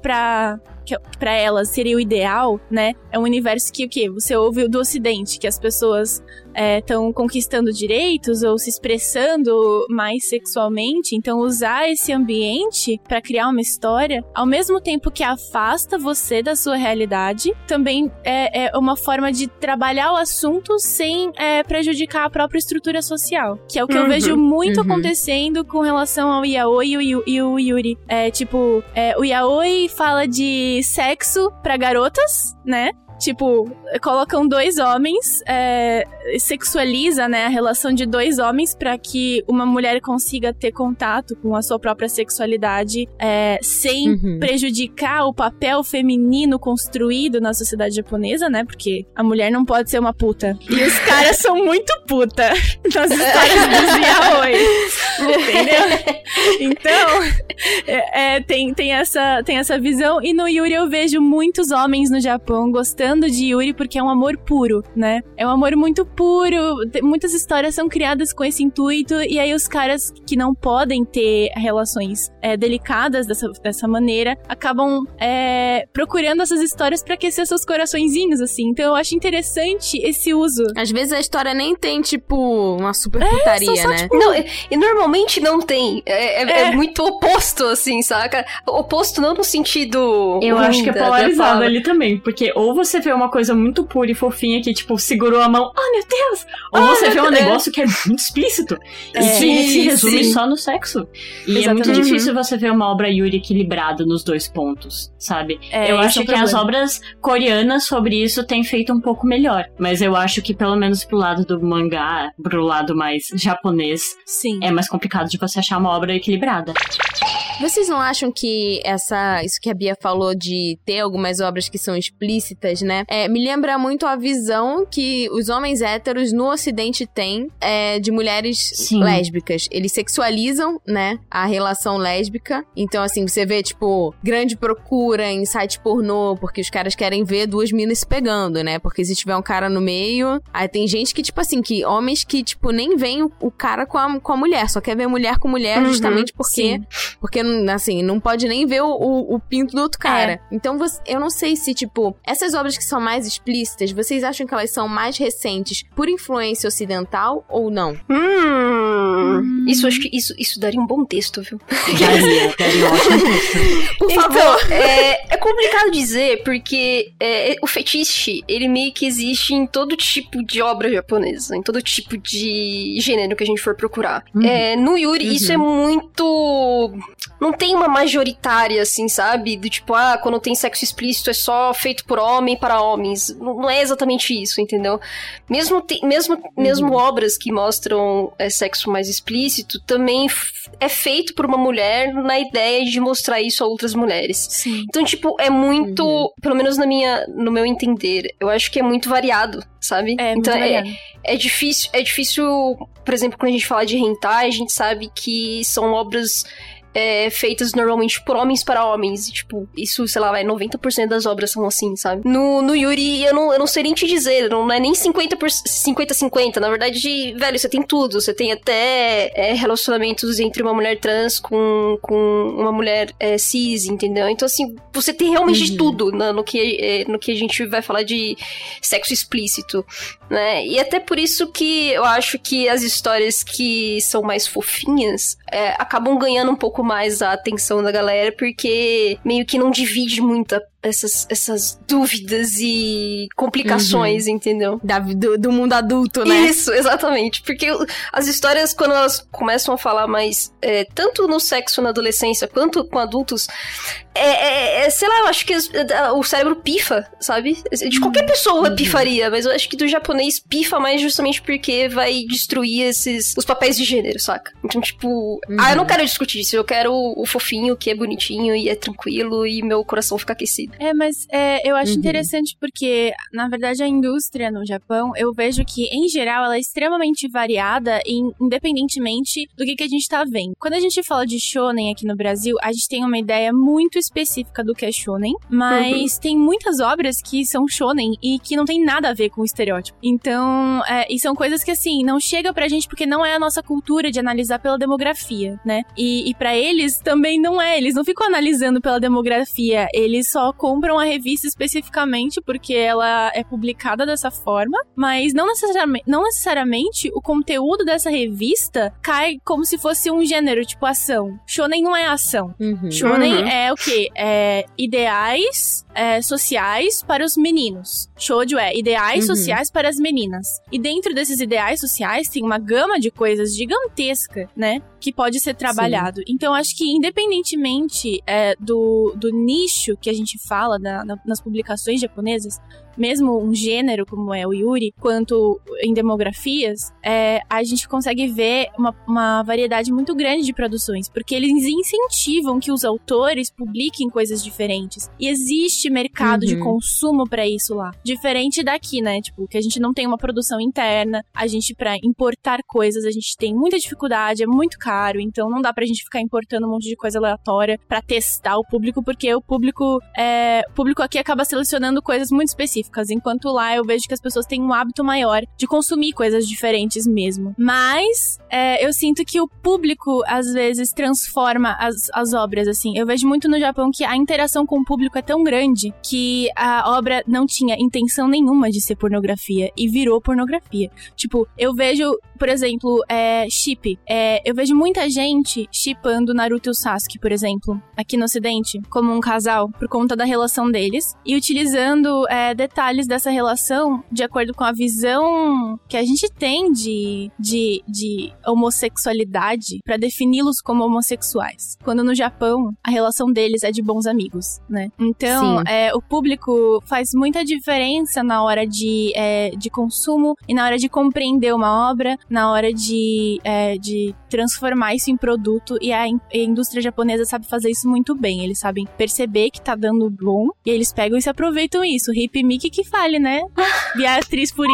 que pra elas seria o ideal, né? É um universo que o quê? Você ouve do ocidente, que as pessoas estão conquistando direitos ou se expressando mais sexualmente. Então, usar esse ambiente pra criar uma história, ao mesmo tempo que afasta você da sua realidade, também é, é uma forma de trabalhar o assunto sem é, prejudicar a própria estrutura social. Que é o que eu Uhum, vejo muito uhum. acontecendo com relação ao yaoi e o, e o Yuri. É, tipo, é, o yaoi fala de sexo pra garotas, né? Tipo, colocam dois homens, é, sexualiza, né, a relação de dois homens pra que uma mulher consiga ter contato com a sua própria sexualidade é, sem Uhum. prejudicar o papel feminino construído na sociedade japonesa, né? Porque a mulher não pode ser uma puta. E os caras são muito puta [laughs] nas histórias dos yaoi. Entendeu? Então, é, é, tem, tem, essa, tem essa visão. E no Yuri eu vejo muitos homens no Japão gostando de Yuri porque é um amor puro, né? É um amor muito puro. Muitas histórias são criadas com esse intuito. E aí os caras que não podem ter relações é, delicadas dessa, dessa maneira acabam é, procurando essas histórias pra aquecer seus coraçõezinhos, assim. Então eu acho interessante esse uso. Às vezes a história nem tem, tipo, uma super putaria, só, né? tipo, Não, e, normalmente não tem. É, é- é É. muito oposto assim, saca? Oposto não no sentido. Eu ruim acho que é polarizado ali também, porque ou você vê uma coisa muito pura e fofinha que, tipo, segurou a mão, oh meu Deus! Ou você vê um Deus. negócio que é muito explícito e É, que se resume sim. só no sexo. E é muito Exatamente. difícil você ver uma obra Yuri equilibrada nos dois pontos, sabe? É, eu esse acho é que as problema. obras coreanas sobre isso têm feito um pouco melhor. Mas eu acho que, pelo menos pro lado do mangá, pro lado mais japonês, Sim. é mais complicado de você achar uma obra equilibrada. Vocês não acham que essa, isso que a Bia falou de ter algumas obras que são explícitas, né? É, me lembra muito a visão que os homens héteros no ocidente têm é, de mulheres Sim. lésbicas. Eles sexualizam, né, a relação lésbica. Então, assim, você vê, tipo, grande procura em site pornô, porque os caras querem ver duas minas se pegando, né? Porque se tiver um cara no meio, aí tem gente que, tipo assim, que homens que, tipo, nem veem o, o cara com a, com a mulher, só quer ver mulher com mulher Uhum, justamente porque sim. porque, assim, não pode nem ver o, o, o pinto do outro cara. Então, você- eu não sei se, tipo, essas obras que são mais explícitas, vocês acham que elas são mais recentes por influência ocidental ou não? Hum, isso acho que isso, isso daria um bom texto, viu? Daria, [laughs] daria um ótimo texto. Por Então, é, é complicado dizer, porque é, o fetiche, ele meio que existe em todo tipo de obra japonesa, em todo tipo de gênero que a gente for procurar. Uhum. É, no Yuri, isso é muito. Não tem uma majoritária, assim, sabe? Do tipo, ah, quando tem sexo explícito é só feito por homem para homens. Não é exatamente isso, entendeu? Mesmo, te- mesmo, mesmo obras que mostram é, sexo mais explícito, também é feito por uma mulher na ideia de mostrar isso a outras mulheres. Sim. Então, tipo, é muito, Uhum. pelo menos na minha, no meu entender, eu acho que é muito variado, sabe? É, muito então, é, variado. é difícil, é difícil, por exemplo, quando a gente fala de hentai, a gente sabe que são obras é, feitas normalmente por homens para homens. E, tipo, isso, sei lá, vai, 90% das obras são assim, sabe? No, no Yuri, eu não, eu não sei nem te dizer, não é nem 50%, por- 50-50. Na verdade, velho, você tem tudo. Você tem até é, relacionamentos entre uma mulher trans com, com uma mulher é, cis, entendeu? Então, assim, você tem realmente de tudo na- no, que, é, no que a gente vai falar de sexo explícito né? E até por isso que eu acho que as histórias que são mais fofinhas é, acabam ganhando um pouco mais a atenção da galera, porque meio que não divide muito a- essas, essas dúvidas e complicações, entendeu? Da, do, do mundo adulto, né? Isso, exatamente. Porque as histórias, quando elas começam a falar mais, é, tanto no sexo na adolescência quanto com adultos, é, é- é, sei lá, eu acho que o cérebro pifa, sabe? De qualquer pessoa pifaria, mas eu acho que do japonês pifa mais justamente porque vai destruir esses os papéis de gênero, saca? Então, tipo, ah, eu não quero discutir isso, eu quero o fofinho que é bonitinho e é tranquilo e meu coração fica aquecido. É, mas é, eu acho Uhum. interessante porque, na verdade, a indústria no Japão, eu vejo que, em geral, ela é extremamente variada, em- independentemente do que, que a gente tá vendo. Quando a gente fala de shonen aqui no Brasil, a gente tem uma ideia muito específica do que é shonen, mas tem muitas obras que são shonen e que não tem nada a ver com o estereótipo. Então, é, e são coisas que, assim, não chega pra gente porque não é a nossa cultura de analisar pela demografia, né? E, e para eles também não é, eles não ficam analisando pela demografia, eles só compram a revista especificamente porque ela é publicada dessa forma, mas não necessariamente, não necessariamente o conteúdo dessa revista cai como se fosse um gênero, tipo ação. Shonen não é ação. Uhum. Shonen Uhum. é o quê? É ideais é, sociais para os meninos. Shoujo é ideais Uhum. sociais para as meninas. E dentro desses ideais sociais tem uma gama de coisas gigantesca, né? Que pode ser trabalhado. Então, acho que independentemente é, do, do nicho que a gente fala na- na- nas publicações japonesas, mesmo um gênero como é o Yuri, quanto em demografias, é, a gente consegue ver uma, uma variedade muito grande de produções, porque eles incentivam que os autores publiquem coisas diferentes. E existe mercado de Uhum. consumo pra isso lá. Diferente daqui, né? Tipo, que a gente não tem uma produção interna, a gente pra importar coisas, a gente tem muita dificuldade, é muito caro, então não dá pra gente ficar importando um monte de coisa aleatória pra testar o público, porque o público é, o público aqui acaba selecionando coisas muito específicas. Específicas, enquanto lá eu vejo que as pessoas têm um hábito maior de consumir coisas diferentes mesmo. Mas é, eu sinto que o público, às vezes, transforma as, as obras, assim. Eu vejo muito no Japão que a interação com o público é tão grande que a obra não tinha intenção nenhuma de ser pornografia e virou pornografia. Tipo, eu vejo, por exemplo, é, chip. É, eu vejo muita gente chipando Naruto e o Sasuke, por exemplo, aqui no ocidente, como um casal, por conta da relação deles, e utilizando é, detalhes dessa relação de acordo com a visão que a gente tem de, de, de homossexualidade para defini-los como homossexuais. Quando no Japão, a relação deles é de bons amigos, né? Então, é, o público faz muita diferença na hora de, é, de consumo e na hora de compreender uma obra, na hora de, é, de transformar isso em produto. E a, in- a indústria japonesa sabe fazer isso muito bem. Eles sabem perceber que tá dando bom e eles pegam e se aproveitam isso. Hip Mickey que fale, né? [laughs] Beatriz Purim.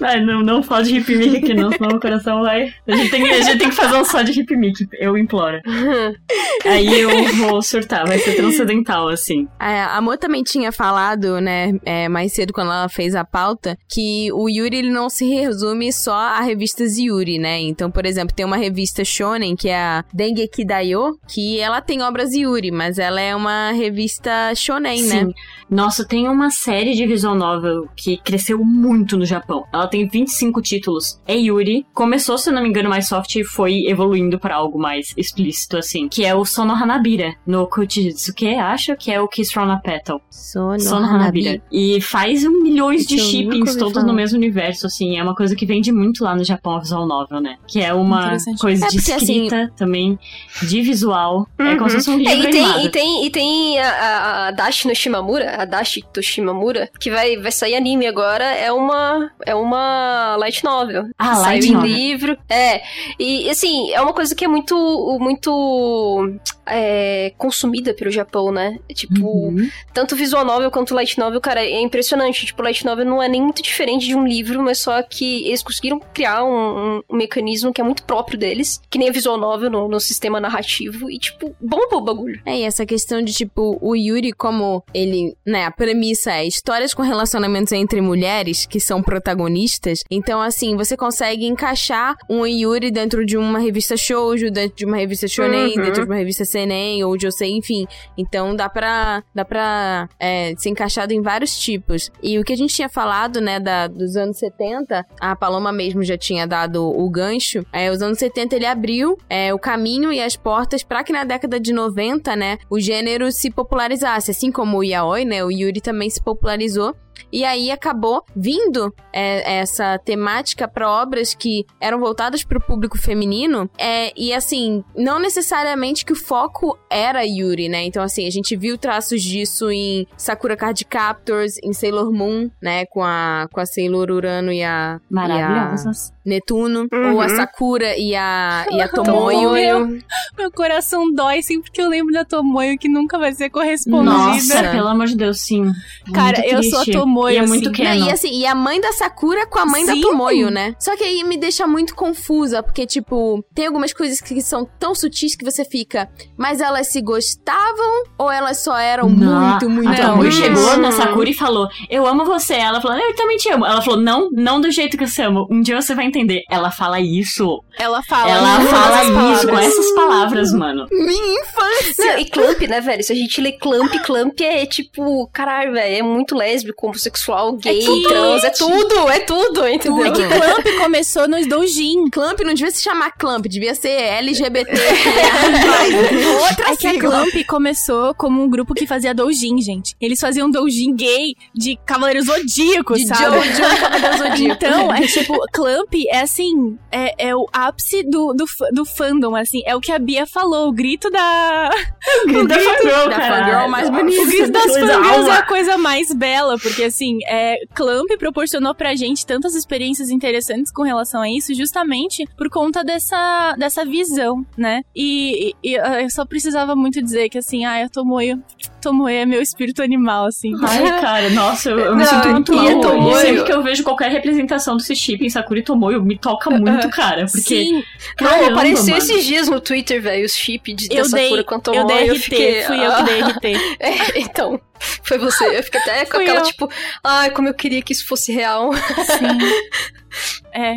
Ai, não, não fala de Hip Mickey aqui não, senão o coração vai... A gente, tem, a gente tem que fazer um só de Hip Mickey, eu imploro. [laughs] Aí eu vou surtar, vai ser transcendental, assim. A, a Mo também tinha falado, né, é, mais cedo quando ela fez a pauta, que o Yuri ele não se resume só a revistas Yuri, né? Então, por exemplo, tem uma revista shonen que é a Dengeki Daio, que ela tem obras Yuri, mas ela é uma revista shonen, né? Sim. Nossa, tem uma série de visual novel que cresceu muito no Japão. Ela tem 25 títulos. É Yuri. Começou, se eu não me engano, mais soft e foi evoluindo pra algo mais explícito, assim. Que é o Sono Hanabira, no Kuchitsuke, acho que é o Kiss from a Petal. Sono, Sono Hanabi. Hanabira. E faz um milhões de shippings todos falar. no mesmo universo, assim. É uma coisa que vende muito lá no Japão, a visual novel, né? Que é uma Interessante. coisa É de assim, escrita também, de visual. É como se fosse um livro É, e tem, animado. e tem, e tem a, a- a Dashi no Shimamura, a Dashi Toshimamura, que vai, vai sair anime agora, é uma, é uma light novel. Ah, Saiu light em novel. livro. É, e assim, é uma coisa que é muito, muito é, consumida pelo Japão, né? Tipo, Uhum. tanto visual novel quanto light novel, cara, é impressionante. Tipo, light novel não é nem muito diferente de um livro, mas só que eles conseguiram criar um, um- um mecanismo que é muito próprio deles, que nem a visual novel no, no sistema narrativo, e tipo, bomba o bagulho. É, e essa questão de, tipo, o Yuri, como ele, né, a premissa é histórias com relacionamentos entre mulheres que são protagonistas. Então, assim, você consegue encaixar um Yuri dentro de uma revista shoujo, dentro de uma revista shonen, Uhum. dentro de uma revista seinen ou josei, enfim. Então, dá pra, dá pra é, ser encaixado em vários tipos. E o que a gente tinha falado, né, da, dos anos 70, a Paloma mesmo já tinha dado o gancho. É, os anos 70 ele abriu é, o caminho e as portas pra que na década de 90, né, o gênero se popularizasse. Assim como o yaoi, né, o Yuri também se popularizou. E aí acabou vindo é, essa temática para obras que eram voltadas para o público feminino. É, e assim, não necessariamente que o foco era Yuri, né? Então, assim, a gente viu traços disso em Sakura Card Captors, em Sailor Moon, né? Com a, com a Sailor Urano e a, e a Maravilhosas. Netuno. Uhum. Ou a Sakura e a, e a [laughs] Tomoyo. Tomoyo. Meu coração dói sempre que eu lembro da Tomoyo que nunca vai ser correspondida. Nossa, pelo amor de Deus, sim. Cara, eu sou a triste. Tomoyo, E é muito assim. Não, canon. e assim, e a mãe da Sakura com a mãe da Sim. Tomoyo, né? Só que aí me deixa muito confusa, porque, tipo, tem algumas coisas que são tão sutis que você fica, mas elas se gostavam ou elas só eram Não. muito, muito A Não, Tomoyo chegou na. Sakura e falou: Eu amo você. Ela falou: Eu também te amo. Ela falou: Não, não do jeito que eu te amo. Um dia você vai entender. Ela fala isso. Ela fala. Ela fala isso palavras. com essas palavras, mano. Minha infância! Não, e Clamp, né, velho? Se a gente lê Clamp, Clamp é tipo, caralho, velho, é muito lésbico, homossexual, gay, tudo, trans, é tudo, é tudo, entendeu? É que Clamp começou nos doujin. Clamp não devia se chamar Clamp, devia ser LGBT. [laughs] Outra É que a sigla. Clamp começou como um grupo que fazia doujin, gente. Eles faziam doujin gay de Cavaleiros Zodíacos, De sabe? Jojo Cavaleiro Zodíaco. Então, é tipo, Clamp é assim, é, é o ápice do, do, do fandom, assim. É o que a Bia falou, o grito da... [laughs] O grito da fangirl, da fangirl mais bonita. O grito das fangirls é a coisa mais bela, porque assim, é, Clamp proporcionou pra gente tantas experiências interessantes com relação a isso, justamente por conta dessa, dessa visão, né? E, e- e eu só precisava muito dizer que assim, ah, eu tô moio. Tomoe é meu espírito animal, assim. Ai, [laughs] cara, nossa, eu, eu me Não, sinto muito e mal. Tomoe- E sempre que eu vejo qualquer representação desse chip em Sakura e Tomoe, me toca muito, cara. Porque, Sim, Não, caramba, apareceu mano. esses dias no Twitter, velho, os chip de eu dei, Sakura quanto eu dei RT, fiquei, fui eu ah, que dei RT. [laughs] É, então, foi você. Eu fiquei até com aquela, eu. tipo, ai, como eu queria que isso fosse real. Sim. [laughs] É.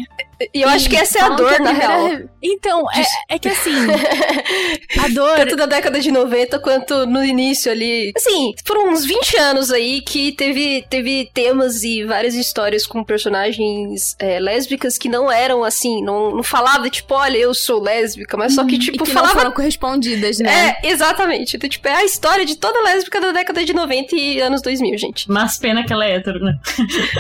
E eu acho que essa é a dor, na primeira real. re- Então, é, é que assim, a [laughs] dor. Tanto da década de 90 quanto no início ali. Assim, foram uns 20 anos aí que teve, teve temas e várias histórias com personagens é, lésbicas que não eram assim, não, não falava tipo, olha, eu sou lésbica, mas só que e tipo, que não falava foram correspondidas, né? É, exatamente. Então, tipo, é a história de toda lésbica da década de 90 e anos 2000, gente. Mas pena que ela é hétero, né? [laughs]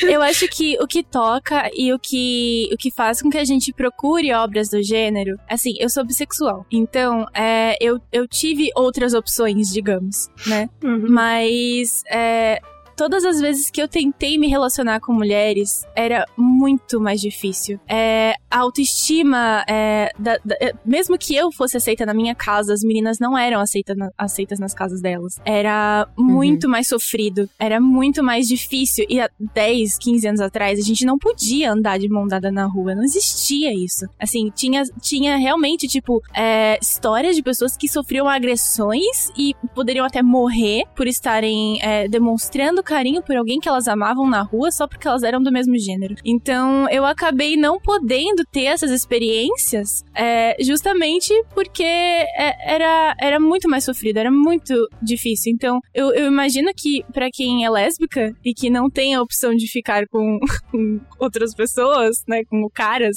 [laughs] Eu acho que o que toca e o que, o que faz com que a gente procure obras do gênero, assim, eu sou bissexual. Então, é, eu, eu tive outras opções, digamos, né? Mas é, todas as vezes que eu tentei me relacionar com mulheres, era muito mais difícil. É, a autoestima, é, da- da- é, mesmo que eu fosse aceita na minha casa, as meninas não eram aceita na- aceitas nas casas delas. Era muito mais sofrido, era muito mais difícil. E há 10, 15 anos atrás, a gente não podia andar de mão dada na rua, não existia isso. Assim, tinha, tinha realmente, tipo, é, histórias de pessoas que sofriam agressões e poderiam até morrer por estarem é, demonstrando carinho por alguém que elas amavam na rua só porque elas eram do mesmo gênero. Então eu acabei não podendo ter essas experiências é, justamente porque é, era, era muito mais sofrido, era muito difícil. Então eu, eu imagino que pra quem é lésbica e que não tem a opção de ficar com, [laughs] com outras pessoas, né, com caras,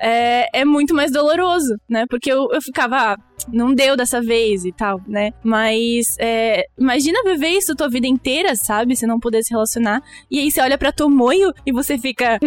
é, é muito mais doloroso, né? Porque eu, eu ficava, ah, não deu dessa vez e tal, né? Mas é, imagina viver isso tua vida inteira, sabe? Você não poder se relacionar. E aí você olha pra Tomoyo e você fica.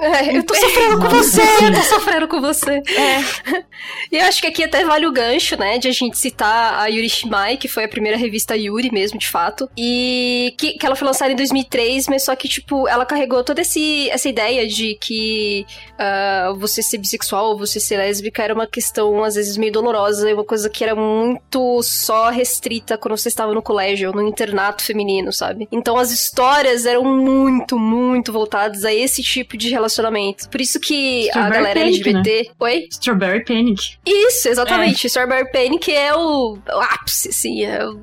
É, eu tô sofrendo com você, eu tô sofrendo com você. [laughs] E eu acho que aqui até vale o gancho, né, de a gente citar a Yuri Shimai, que foi a primeira revista Yuri mesmo, de fato. E que, que ela foi lançada em 2003, mas só que, tipo, ela carregou toda esse, essa ideia de que ah, você ser bissexual ou você ser lésbica era uma questão, às vezes, meio dolorosa, e uma coisa que era muito só restrita quando você estava no colégio, ou no internato feminino, sabe? Então as histórias eram muito, muito voltadas a esse tipo de relacionamento. Por isso que a Strawberry galera Panic, LGBT... Oi? Strawberry Panic. Isso, exatamente. Strawberry Panic é o, o ápice, assim. É o,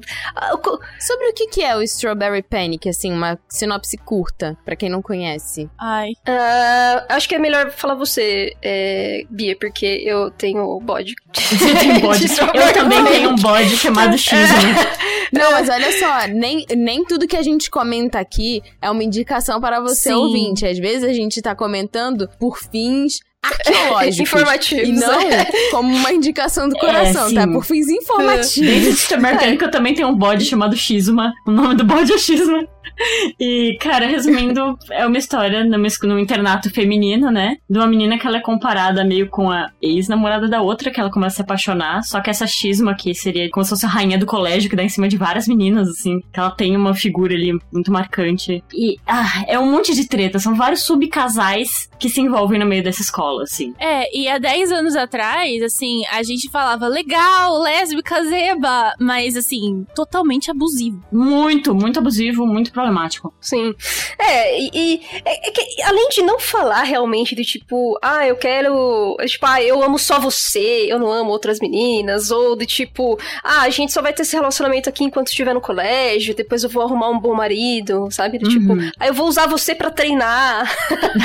Sobre o que, que é o Strawberry Panic, assim, uma sinopse curta, pra quem não conhece. Ai. ah, acho que é melhor falar você, é, Bia, porque eu tenho o bode. [laughs] Você tem bode. Eu também tenho um bode chamado X, né? [laughs] Não, mas olha só, nem, nem tudo que a gente comenta aqui é uma indicação para você Sim. ouvinte. Às vezes a gente tá comentando por fins [laughs] arqueológicos. Informativos. E não [laughs] como uma indicação do coração, sim. tá? Por fins informativos. Dentro de Strawberry Panic eu também tenho um bode chamado Shizuma. O nome do bode é Shizuma. [laughs] E, cara, resumindo, é uma história numa, num internato feminino, né? De uma menina que ela é comparada meio com a ex-namorada da outra, que ela começa a se apaixonar. Só que essa Shizuma aqui seria como se fosse a rainha do colégio, que dá em cima de várias meninas, assim. Que ela tem uma figura ali muito marcante. E, ah, é um monte de treta. São vários subcasais que se envolvem no meio dessa escola, assim. É, e há 10 anos atrás, assim, a gente falava legal, lésbica, zeba, mas assim, totalmente abusivo. Muito, muito abusivo, muito problemático. Sim. É, e, e- é, é que além de não falar realmente do tipo, ah, eu quero. é Tipo, ah, eu amo só você, eu não amo outras meninas, ou do tipo, ah, a gente só vai ter esse relacionamento aqui enquanto estiver no colégio, depois eu vou arrumar um bom marido, sabe? Do tipo, Uhum. ah, eu vou usar você pra treinar.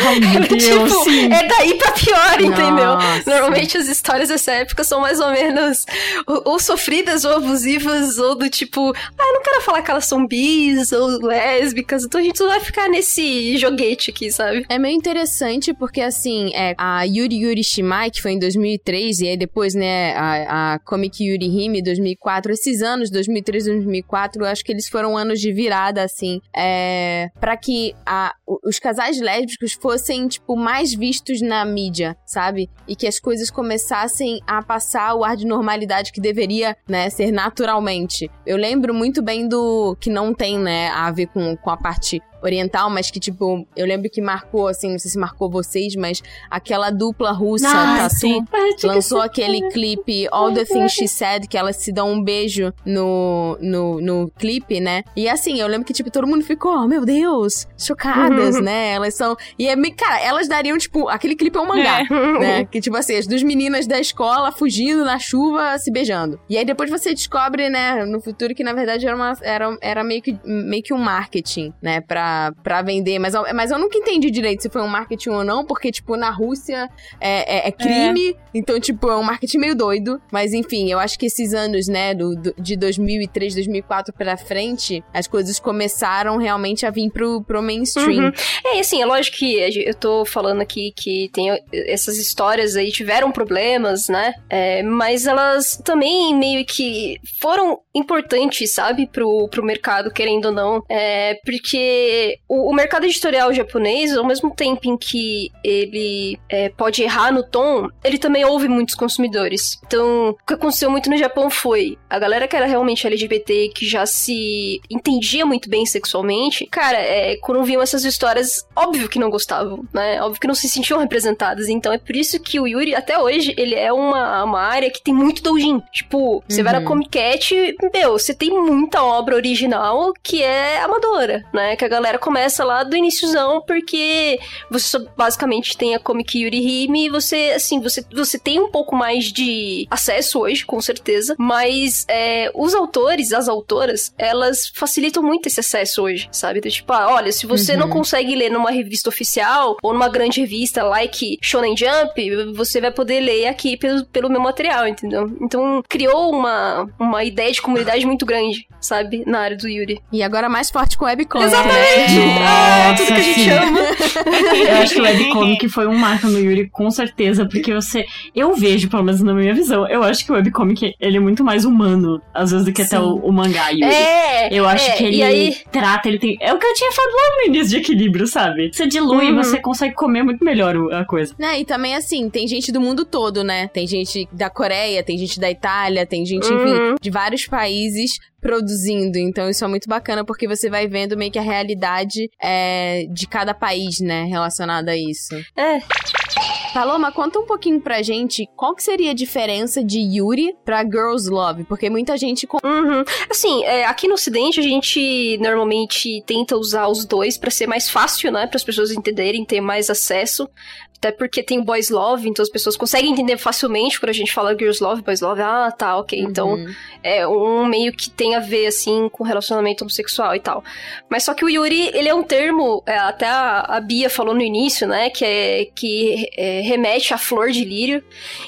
Ai, [laughs] meu Deus, tipo, sim. é daí pra pior, entendeu? Nossa. Normalmente as histórias dessa época são mais ou menos ou, ou sofridas ou abusivas, ou do tipo, ah, eu não quero falar que elas são bis ou lésbicas, então a gente vai ficar nesse joguete aqui, sabe? É meio interessante porque, assim, é, a Yuri Yuri Shimai, que foi em 2003, e aí depois, né, a, a Comic Yuri Hime 2004, esses anos, 2003 e 2004, eu acho que eles foram anos de virada, assim, é, para que a, os casais lésbicos fossem, tipo, mais vistos na mídia, sabe? E que as coisas começassem a passar o ar de normalidade que deveria, né, ser naturalmente. Eu lembro muito bem do que não tem, né, a ver com, com a parte oriental, mas que, tipo, eu lembro que marcou, assim, não sei se marcou vocês, mas aquela dupla russa, Ah, Tatu, lançou aquele clipe All the Things She Said, que elas se dão um beijo no, no, no clipe, né? E assim, eu lembro que, tipo, todo mundo ficou, oh, meu Deus, chocadas, [laughs] né? Elas são. E é meio. Cara, elas dariam, tipo, aquele clipe é um mangá, né? Que, tipo assim, as duas meninas da escola fugindo na chuva, se beijando. E aí depois você descobre, né, no futuro, que na verdade era, uma, era, era meio, que, meio que um marketing, né, pra, pra vender. Mas, eu- mas eu nunca entendi direito se foi um marketing ou não, porque, tipo, na Rússia é, é- é crime, então, tipo, é um marketing meio doido. Mas enfim, eu acho que esses anos, né, do, do- de 2003, 2004 pra frente, as coisas começaram realmente a vir pro, pro mainstream. Uhum. É, assim, é lógico que eu tô falando aqui que tem essas histórias aí tiveram problemas, né? É, mas elas também meio que foram importantes, sabe, pro, pro mercado, querendo ou não. É, porque o, o mercado editorial japonês, ao mesmo tempo em que ele é, pode errar no tom, ele também ouve muitos consumidores. Então, o que aconteceu muito no Japão foi a galera que era realmente LGBT, que já se entendia muito bem sexualmente, cara, é, quando viam essas histórias, óbvio que não gostavam, né? Óbvio que não se sentiam representadas. Então é por isso que o Yuri, até hoje, ele é uma, uma área que tem muito doujin. Tipo, você vai na Uhum. Comic Cat, meu, você tem muita obra original que é amadora, né? Que a galera começa lá do iníciozão, porque você só basicamente tem a Comic Yuri Hime e você, assim, você, você tem um pouco mais de acesso hoje, com certeza, mas é, os autores, as autoras, elas facilitam muito esse acesso hoje, sabe? Do tipo, ah, olha, se você não Uhum. consegue ler numa revista oficial ou numa grande revista like Shonen Jump, você vai poder ler aqui pelo, pelo meu material, entendeu? Então criou uma, uma ideia de comunidade muito grande, sabe? Na área do Yuri. E agora mais forte com webcomic, Exatamente! né? Ah, tudo que a gente ama. Eu acho que o webcomic foi um marco no Yuri, com certeza, porque você. Eu vejo, pelo menos na minha visão, eu acho que o webcomic ele é muito mais humano, às vezes, do que até Sim. o, o mangá Yuri. É! Eu acho é, que ele aí, trata, ele tem. É o que eu tinha falado lá no início de equilíbrio, sabe? Você dilui, Uhum. você consegue comer muito melhor a coisa. Né, e também assim, tem gente do mundo todo, né? Tem gente da Coreia, tem gente da Itália, tem gente, enfim, Uhum. de vários países produzindo. Então isso é muito bacana porque você vai vendo meio que a realidade é, de cada país, né? Relacionada a isso. É. Paloma, conta um pouquinho pra gente qual que seria a diferença de Yuri pra Girls Love, porque muita gente com- Uhum. Assim, é, aqui no Ocidente a gente normalmente tenta usar os dois pra ser mais fácil, né? Para as pessoas entenderem, ter mais acesso. Até porque tem Boys Love, então as pessoas conseguem entender facilmente quando a gente fala Girls Love, Boys Love. Ah, tá, ok. Então Uhum. é um meio que tem a ver, assim, com relacionamento homossexual e tal. Mas só que o Yuri, ele é um termo, é, até a, a Bia falou no início, né, que, é, que é, remete à flor de lírio.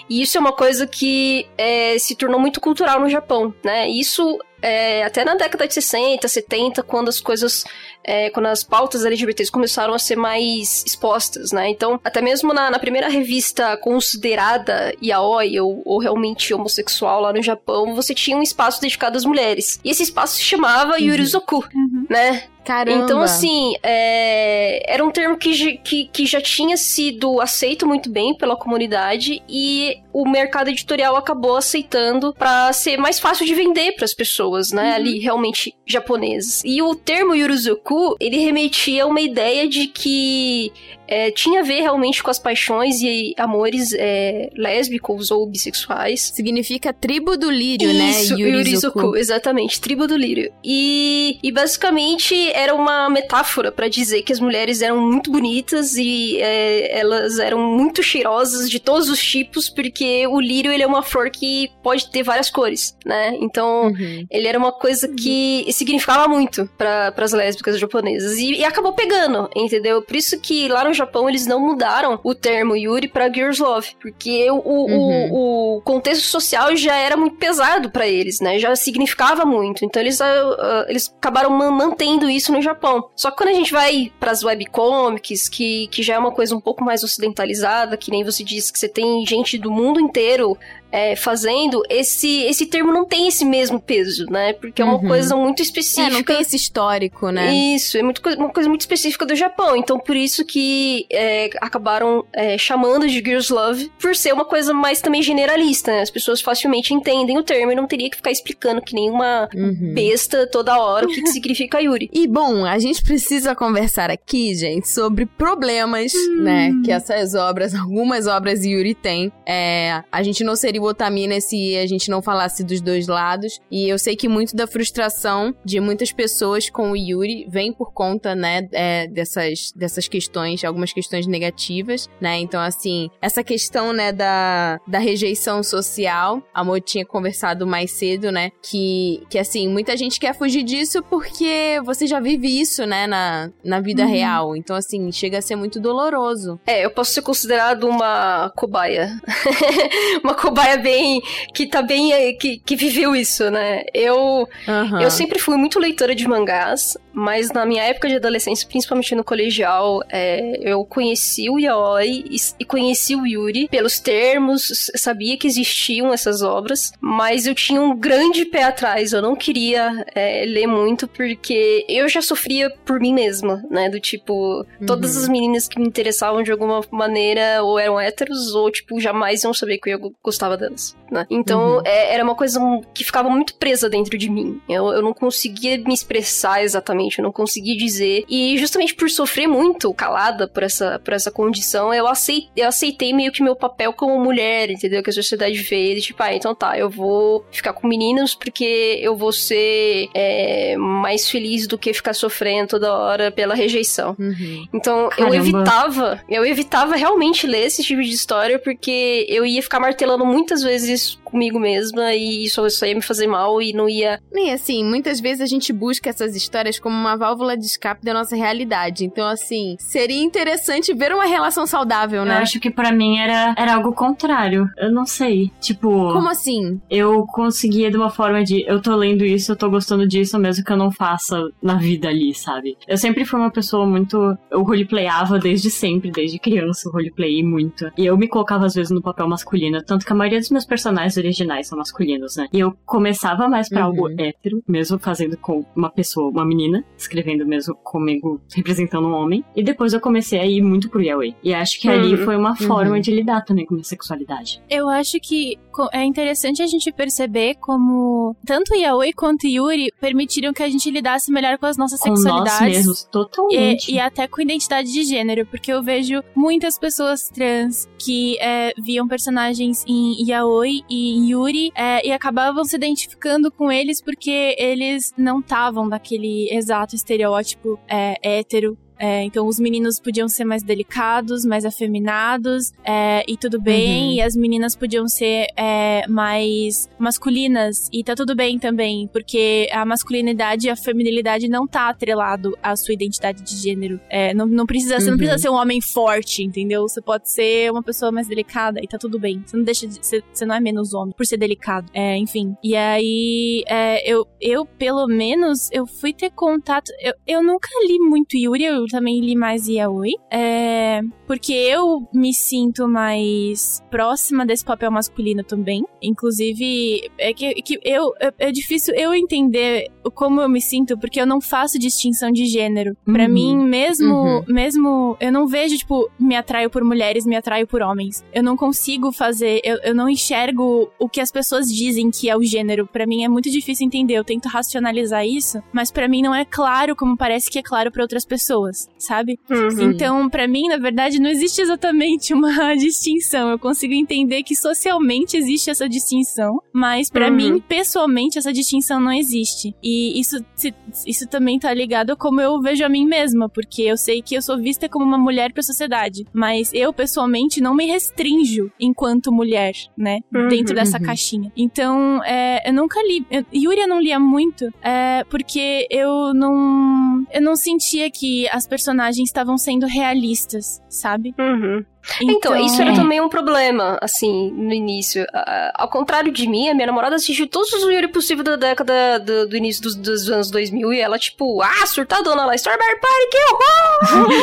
E isso é uma coisa que é, se tornou muito cultural no Japão, né? Isso é, até na década de 60, 70, quando as coisas, é, quando as pautas LGBTs começaram a ser mais expostas, né? Então, até mesmo na, na primeira revista considerada yaoi ou, ou realmente homossexual lá no Japão, você tinha um espaço dedicado às mulheres. E esse espaço se chamava Yurizoku, né? Caramba. Então, assim, é, era um termo que, já- que, que já tinha sido aceito muito bem pela comunidade e o mercado editorial acabou aceitando pra ser mais fácil de vender pras pessoas, né? Ali, realmente japonesas. E o termo Yuruzoku, ele remetia a uma ideia de que é, tinha a ver realmente com as paixões e amores é, lésbicos ou bissexuais. Significa tribo do lírio, Isso, né? Yurizuku, exatamente, tribo do lírio. E, e basicamente era uma metáfora pra dizer que as mulheres eram muito bonitas e é, elas eram muito cheirosas de todos os tipos, porque o lírio ele é uma flor que pode ter várias cores, né? Então Uhum. ele era uma coisa que significava muito para as lésbicas japonesas. E, e acabou pegando, entendeu? Por isso que lá no Japão eles não mudaram o termo Yuri pra Girls Love. Porque o, Uhum. o, o contexto social já era muito pesado para eles, né? Já significava muito. Então eles, ah, ah, eles acabaram man- mantendo isso no Japão. Só que quando a gente vai pras webcomics, que, que já é uma coisa um pouco mais ocidentalizada, que nem você disse que você tem gente do mundo inteiro é, fazendo, esse, esse termo não tem esse mesmo peso, né? Porque é uma Uhum. coisa muito específica. É, não tem esse histórico, né? Isso, é muito, uma coisa muito específica do Japão. Então, por isso que é, acabaram é, chamando de Girls Love, por ser uma coisa mais também generalista, né? As pessoas facilmente entendem o termo e não teria que ficar explicando que nem uma Uhum. besta toda hora o que, que significa Yuri. E bom, a gente precisa conversar aqui, gente, sobre problemas, né, que essas obras, algumas obras Yuri tem. É, a gente não seria o Otamina se a gente não falasse dos dois lados. E eu sei que muito da frustração de muitas pessoas com o Yuri vem por conta, né, é, dessas, dessas questões, algumas questões negativas, né? Então, assim, essa questão, né, da, da rejeição social, a Mo tinha conversado mais cedo, né, que, que assim, muita gente quer fugir disso porque você já vive isso, né, na, na vida real. Então, assim, chega a ser muito doloroso. É, eu posso ser considerado uma cobaia. [laughs] uma cobaia bem. que tá bem. eh, que, que viveu isso, né? Eu. Aham. Eu sempre fui muito leitora de mangás, mas na minha época de adolescência, principalmente no colegial, é, eu conheci o Yaoi e, e conheci o Yuri pelos termos, sabia que existiam essas obras, mas eu tinha um grande pé atrás, eu não queria é, ler muito porque eu já sofria por mim mesma, né? Do tipo, todas Uhum. as meninas que me interessavam de alguma maneira ou eram héteros ou, tipo, jamais iam saber que eu gostava delas, né? Então, Uhum. é, era uma coisa que ficava muito presa dentro de mim. Eu, eu não conseguia me expressar exatamente, eu não conseguia dizer. E justamente por sofrer muito calada por essa, por essa condição, eu aceitei, eu aceitei meio que meu papel como mulher, entendeu? Que a sociedade fez. Tipo, ah, então tá, eu vou ficar com meninos porque eu vou ser é, mais feliz do que ficar sofrendo toda hora pela rejeição. Uhum. Então Caramba. eu evitava, eu evitava realmente ler esse tipo de história porque eu ia ficar martelando muitas vezes peace. Comigo mesma e isso, isso ia me fazer mal e não ia. E assim, muitas vezes a gente busca essas histórias como uma válvula de escape da nossa realidade. Então, assim, seria interessante ver uma relação saudável, Eu né? acho que pra mim era, era algo contrário. Eu não sei. Tipo, Como assim? eu conseguia de uma forma de eu tô lendo isso, eu tô gostando disso, mesmo que eu não faça na vida ali, sabe? Eu sempre fui uma pessoa muito. Eu roleplayava desde sempre, desde criança, eu roleplayei muito. E eu me colocava às vezes no papel masculino, tanto que a maioria dos meus personagens originais são masculinos, né? E eu começava mais pra Uhum. algo hétero, mesmo fazendo com uma pessoa, uma menina, escrevendo mesmo comigo, representando um homem. E depois eu comecei a ir muito pro yaoi. E acho que ali Uhum. foi uma forma Uhum. de lidar também com a minha sexualidade. Eu acho que é interessante a gente perceber como tanto Yaoi quanto Yuri permitiram que a gente lidasse melhor com as nossas Com nós sexualidades. mesmos, E, totalmente. e até com identidade de gênero, porque eu vejo muitas pessoas trans que é, viam personagens em Yaoi e em Yuri é, e acabavam se identificando com eles porque eles não estavam naquele exato estereótipo é, hétero. É, então os meninos podiam ser mais delicados, mais afeminados, é, e tudo bem. Uhum. E as meninas podiam ser é, mais masculinas, e tá tudo bem também, porque a masculinidade e a feminilidade não tá atrelado à sua identidade de gênero. É, não, não precisa, Você não Uhum. precisa ser um homem forte, entendeu? Você pode ser uma pessoa mais delicada, e tá tudo bem. Você não deixa de ser, você não é menos homem por ser delicado. É, enfim. E aí, é, eu, eu, pelo menos, eu fui ter contato. Eu, eu nunca li muito Yuri, eu também li mais Yaoi. É, porque eu me sinto mais próxima desse papel masculino também. Inclusive, é que, que eu, é, é difícil eu entender como eu me sinto, porque eu não faço distinção de gênero. Pra Uhum. mim, mesmo, Uhum. mesmo, eu não vejo, tipo, me atraio por mulheres, me atraio por homens. Eu não consigo fazer, eu, eu não enxergo o que as pessoas dizem que é o gênero. Pra mim é muito difícil entender. Eu tento racionalizar isso, mas pra mim não é claro como parece que é claro pra outras pessoas, sabe? Uhum. Então, pra mim, na verdade, não existe exatamente uma [laughs] distinção. Eu consigo entender que socialmente existe essa distinção, mas pra Uhum. mim, pessoalmente, essa distinção não existe. E isso, se- isso também tá ligado a como eu vejo a mim mesma, porque eu sei que eu sou vista como uma mulher pra sociedade, mas eu, pessoalmente, não me restrinjo enquanto mulher, né? Uhum. Dentro dessa Uhum. caixinha. Então, é, eu nunca li. eu- Yuri eu não lia muito, é, porque eu não. Eu não sentia que as personagens estavam sendo realistas, sabe? Uhum. Então, isso era também um problema, assim, no início. Ao contrário de mim, a minha namorada assistiu todos os Yuri possíveis da década do, do início dos, dos anos 2000 e ela, tipo, ah, surtadona lá, Strawberry Party, que horror!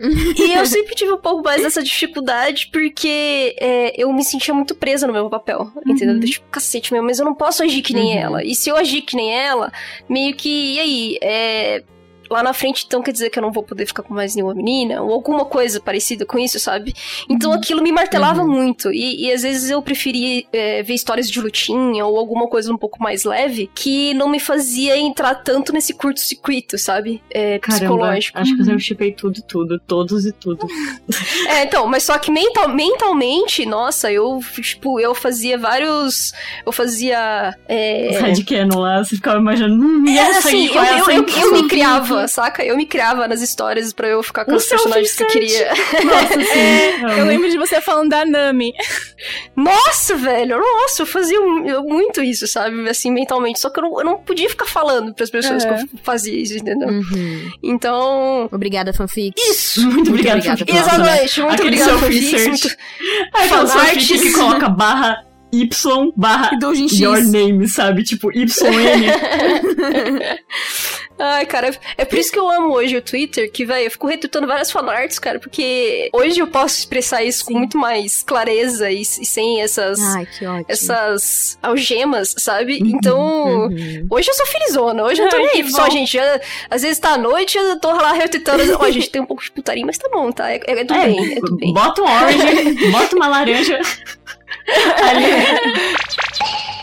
[laughs] e eu sempre tive um pouco mais dessa dificuldade porque é, eu me sentia muito presa no meu papel, entendeu? Tipo, cacete meu, mas eu não posso agir que nem Uhum. ela. E se eu agir que nem ela, meio que, e aí, é... Lá na frente, então quer dizer que eu não vou poder ficar com mais nenhuma menina? Ou alguma coisa parecida com isso, sabe? Então aquilo me martelava muito. E, e às vezes eu preferia é, ver histórias de lutinha ou alguma coisa um pouco mais leve que não me fazia entrar tanto nesse curto-circuito, sabe? É, Caramba, psicológico. acho que eu chipei tudo, tudo, todos e tudo. [laughs] É, então, mas só que mental, mentalmente, nossa, eu, tipo, eu fazia vários. Eu fazia. É, Os headcanon lá, você ficava imaginando, hum, é, assim, qual é eu, eu, eu, eu me criava, saca? Eu me criava nas histórias pra eu ficar com os personagens que eu queria. Nossa, sim. [laughs] Eu lembro de você falando da Nami. Nossa, velho, nossa, eu fazia mu- muito isso, sabe? Assim, mentalmente. Só que eu não, eu não podia ficar falando pras pessoas Uhum. que eu fazia isso, entendeu? Uhum. Então. Obrigada, fanfic. Isso! Muito obrigada. obrigada. Né? Exatamente, muito Aquele obrigada. Fanfics, muito- aquela que coloca barra Y barra your name, sabe? Tipo, YN. [laughs] Ai, cara, é por isso que eu amo hoje o Twitter, que, velho, eu fico retweetando várias fanarts, cara, porque hoje eu posso expressar isso com muito mais clareza e, e sem essas, Ai, essas algemas, sabe? Então, Uhum. hoje eu sou felizona, hoje eu tô nem aí, só, gente, já- às vezes tá à noite, eu tô lá retweetando, ó, a gente tem um pouco de putaria, mas tá bom, tá? É, é do É, bem, é do bem. bota um orange, bota uma laranja. [laughs] Allez.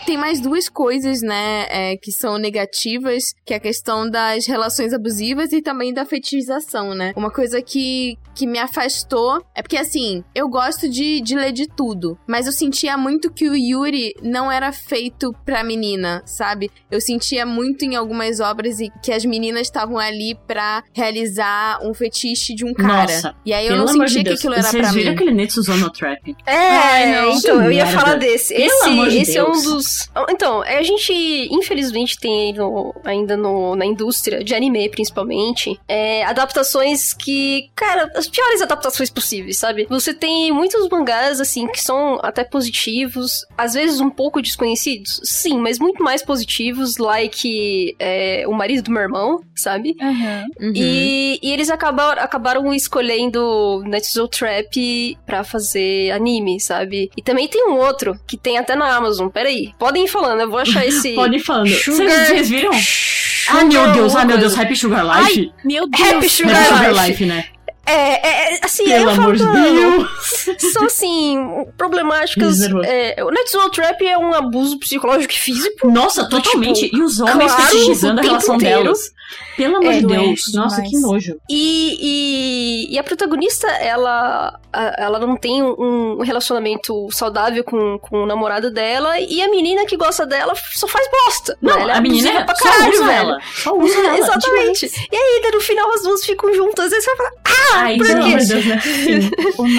Tem mais duas coisas, né, é, que são negativas, que é a questão das relações abusivas e também da fetichização, né? Uma coisa que, que me afastou é porque, assim, eu gosto de, de ler de tudo, mas eu sentia muito que o Yuri não era feito pra menina, sabe? Eu sentia muito em algumas obras e que as meninas estavam ali pra realizar um fetiche de um cara. Nossa, e aí eu não sentia de que aquilo era Vocês pra viram mim. aquele Netsuzono Trap? É, Ai, não. então, eu ia merda. falar desse. Pelo Esse, amor de é um Deus. dos. Então, a gente, infelizmente, tem aí no- ainda no, na indústria de anime, principalmente, é, adaptações que, cara, as piores adaptações possíveis, sabe? Você tem muitos mangás, assim, que são até positivos, às vezes um pouco desconhecidos, sim, mas muito mais positivos, like é, O Marido do Meu Irmão, sabe? Aham. Uhum. E, e eles acabaram, acabaram escolhendo Netsuzo Trap pra fazer anime, sabe? E também tem um outro que tem até na Amazon. Peraí, podem ir falando, eu vou achar [laughs] esse. Pode ir falando. Sugar- Vocês, vocês viram? Sugar Ah, meu Deus, ah, meu Deus. Happy Sugar Life. Meu Deus. Happy Sugar, Happy Sugar Life. Life, né? É, é, é, assim, Pelo eu falo, amor de Deus. são assim, problemáticas. Misericórdia. É, o Netsuzo Trap é um abuso psicológico e físico. Nossa, totalmente. e os homens claro, fetichizando o a relação inteiro. delas. Pelo amor É, de doente Deus. Nossa, demais. que nojo. E, e, e a protagonista, ela, a- ela não tem um relacionamento saudável com, com o namorado dela, e a menina que gosta dela só faz bosta. Não, né? Ela é a menina abusiva pra só caralho, usa velho. ela. Só usa ela. Exatamente. E aí, no final, as duas ficam juntas. Aí você vai falar, Ai, por quê? amor né?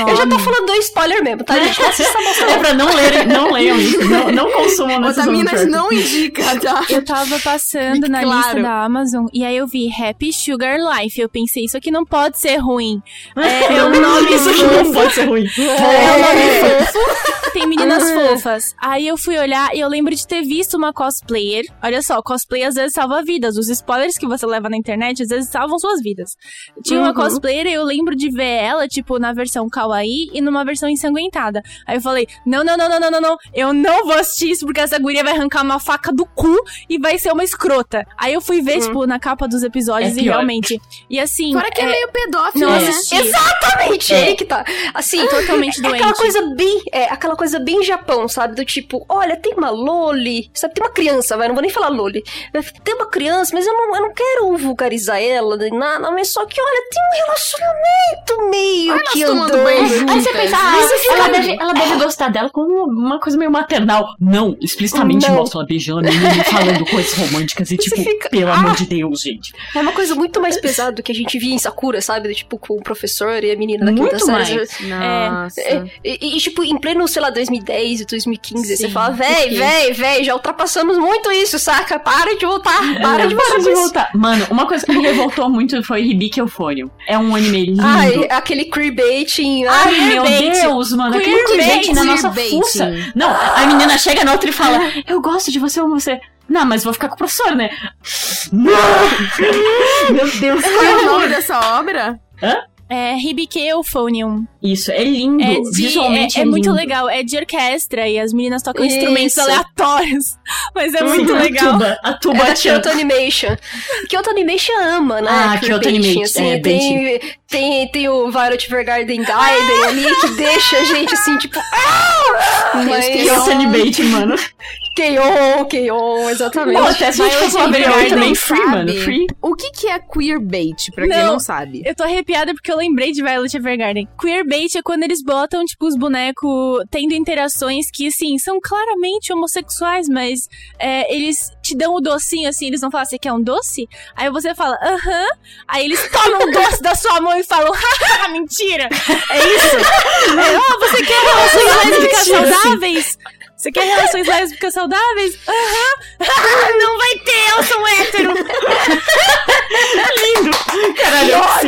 [laughs] Eu já tô falando do spoiler mesmo, tá, gente? Não assista a É pra não lerem, não leiam isso. Não, não consumam Otaminas não indica, tá? Eu tava passando Fique na claro. lista da Amazon e aí eu vi Happy Sugar Life. Eu pensei, isso aqui não pode ser ruim. É, [laughs] é um nome Isso aqui não pode ser ruim. É um nome fofo. Tem meninas fofas. Aí eu fui olhar e eu lembro de ter visto uma cosplayer. Olha só, cosplay às vezes salva vidas. Os spoilers que você leva na internet às vezes salvam suas vidas. Tinha uma Uhum. cosplayer e eu lembro de ver ela, tipo, na versão kawaii e numa versão ensanguentada. Aí eu falei: não, não, não, não, não, não, não. Eu não vou assistir isso porque essa guria vai arrancar uma faca do cu e vai ser uma escrota. Aí eu fui ver, Uhum. tipo, na capa dos episódios É e realmente. E assim. Fora que é, é, meio pedófilo, não né? Exatamente, É. aí que tá. Assim, Totalmente é doente. aquela coisa bem, é, aquela coisa bem Japão, sabe? Do tipo, olha, tem uma loli, sabe? Tem uma criança, vai, não vou nem falar loli. Tem uma criança, mas eu não, eu não quero vulgarizar ela, nem nada, mas só que, olha, tem um relacionamento meio Olha que andando. Aí você pensa, ah, ela, deve, ela deve gostar dela como uma coisa meio maternal. Não, explicitamente Não. mostra ela beijando e falando coisas românticas e Você tipo, fica, pelo ah. amor de Deus, gente. É uma coisa muito mais pesada do que a gente via em Sakura, sabe? Tipo, com o professor e a menina da quinta Muito série. mais. Nossa. É, e, e, tipo, em pleno, sei lá, 2010 e 2015, você Sim, fala, véi, véi, véi, já ultrapassamos muito isso, saca? Para de voltar, para de Para de voltar. Mano, uma coisa que me revoltou muito foi Hibiki Euphorium. É um anime lindo. Ai, aquele queerbaiting. Ai, Ai, meu. Deus, mano. Aquele Queerbaiting, na nossa queerbaiting. fuça. Não, a menina chega na outra e fala: Eu gosto de você, amo você. Não, mas vou ficar com o professor, né? Não! Meu Deus, Qual é o nome dessa obra? Hã? É Hibike Euphonium. Isso, é lindo. É, de, Visualmente é, é, é muito lindo. legal. É de orquestra e as meninas tocam Isso. instrumentos aleatórios. [laughs] Mas é muito Sim, legal. A tuba, a tuba É da tchan. Kyoto Animation. Kyoto Animation ama, né? Ah, Kyoto Animation, é, tem, tem, tem o Violet Evergarden Gaiden ali que deixa a gente assim, tipo. Ah! Mas Kyoto Animation, mano. Keion, Keion, exatamente. Pô, até se a gente versão quem também não free, sabe, mano. Free. O que, que é queerbait, pra quem Não. não sabe? Eu tô arrepiada porque eu lembrei de Violet Evergarden. Queerbait é quando eles botam, tipo, os bonecos tendo interações que, assim, são claramente homossexuais, mas é, eles te dão o docinho, assim, eles vão falar, você quer um doce? Aí você fala, aham. Aí eles tomam o doce da sua mão e falam, haha, mentira! É isso? [laughs] É, "Ah, você quer relações lésbicas saudáveis? Você quer relações lésbicas saudáveis? Aham. Não vai ter, eu sou hétero. [laughs] Caralho, sim.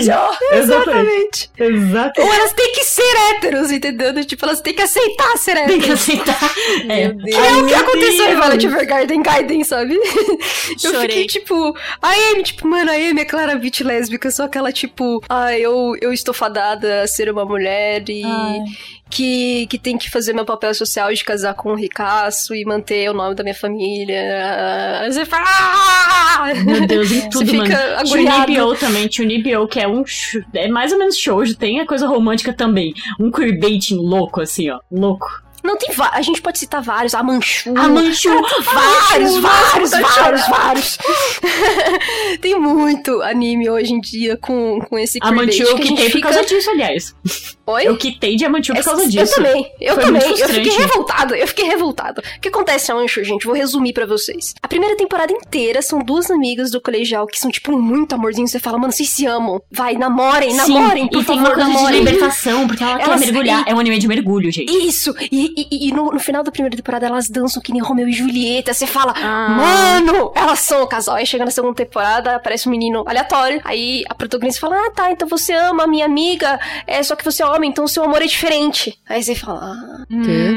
Exatamente. Exatamente. Ou elas têm que ser héteros, entendeu? Tipo, elas têm que aceitar ser Tem héteros. que aceitar. É. Deus. É o que aconteceu em. Violet Evergarden Gaiden, sabe? Eu Chorei. fiquei tipo, a Amy, tipo, mano, a Amy é claramente lésbica, só que ela, tipo, ah, eu, eu estou fadada a ser uma mulher e Ai. Que, que tem que fazer meu papel social de casar com um ricaço e manter o nome da minha família. Aí Você fala, ah! Meu Deus, em tudo, Você mano. fica também, Tunibio, que é um. É mais ou menos shoujo, tem a coisa romântica também. Um queerbaiting louco, assim, ó. Louco. Não, tem A gente pode citar vários. A Manchu. A Manchu! Vários, vários, vários, [laughs] vários. tem muito anime hoje em dia com, com esse A Manchu que gente quitei por causa disso, aliás. Oi? Eu quitei de Amanchu por causa eu disso. também, eu Foi também. Eu fiquei revoltada, eu fiquei revoltada. O que acontece, Ancho, gente? Vou resumir pra vocês. A primeira temporada inteira são duas amigas do colegial que são, tipo, muito amorzinho. Você fala, mano, vocês se amam. Vai, namorem, namorem, Sim, por e tem favor, uma coisa namorem. de libertação, porque ela Elas- quer mergulhar. É um anime de mergulho, gente. Isso! E, e- e no, no final da primeira temporada elas dançam que nem Romeu e Julieta. Você fala, Ah. mano, elas são o casal. Aí chega na segunda temporada, aparece um menino aleatório. Aí a protagonista fala, ah, tá, então você ama a minha amiga, é só que você é homem, então o seu amor é diferente. Aí você fala, ah.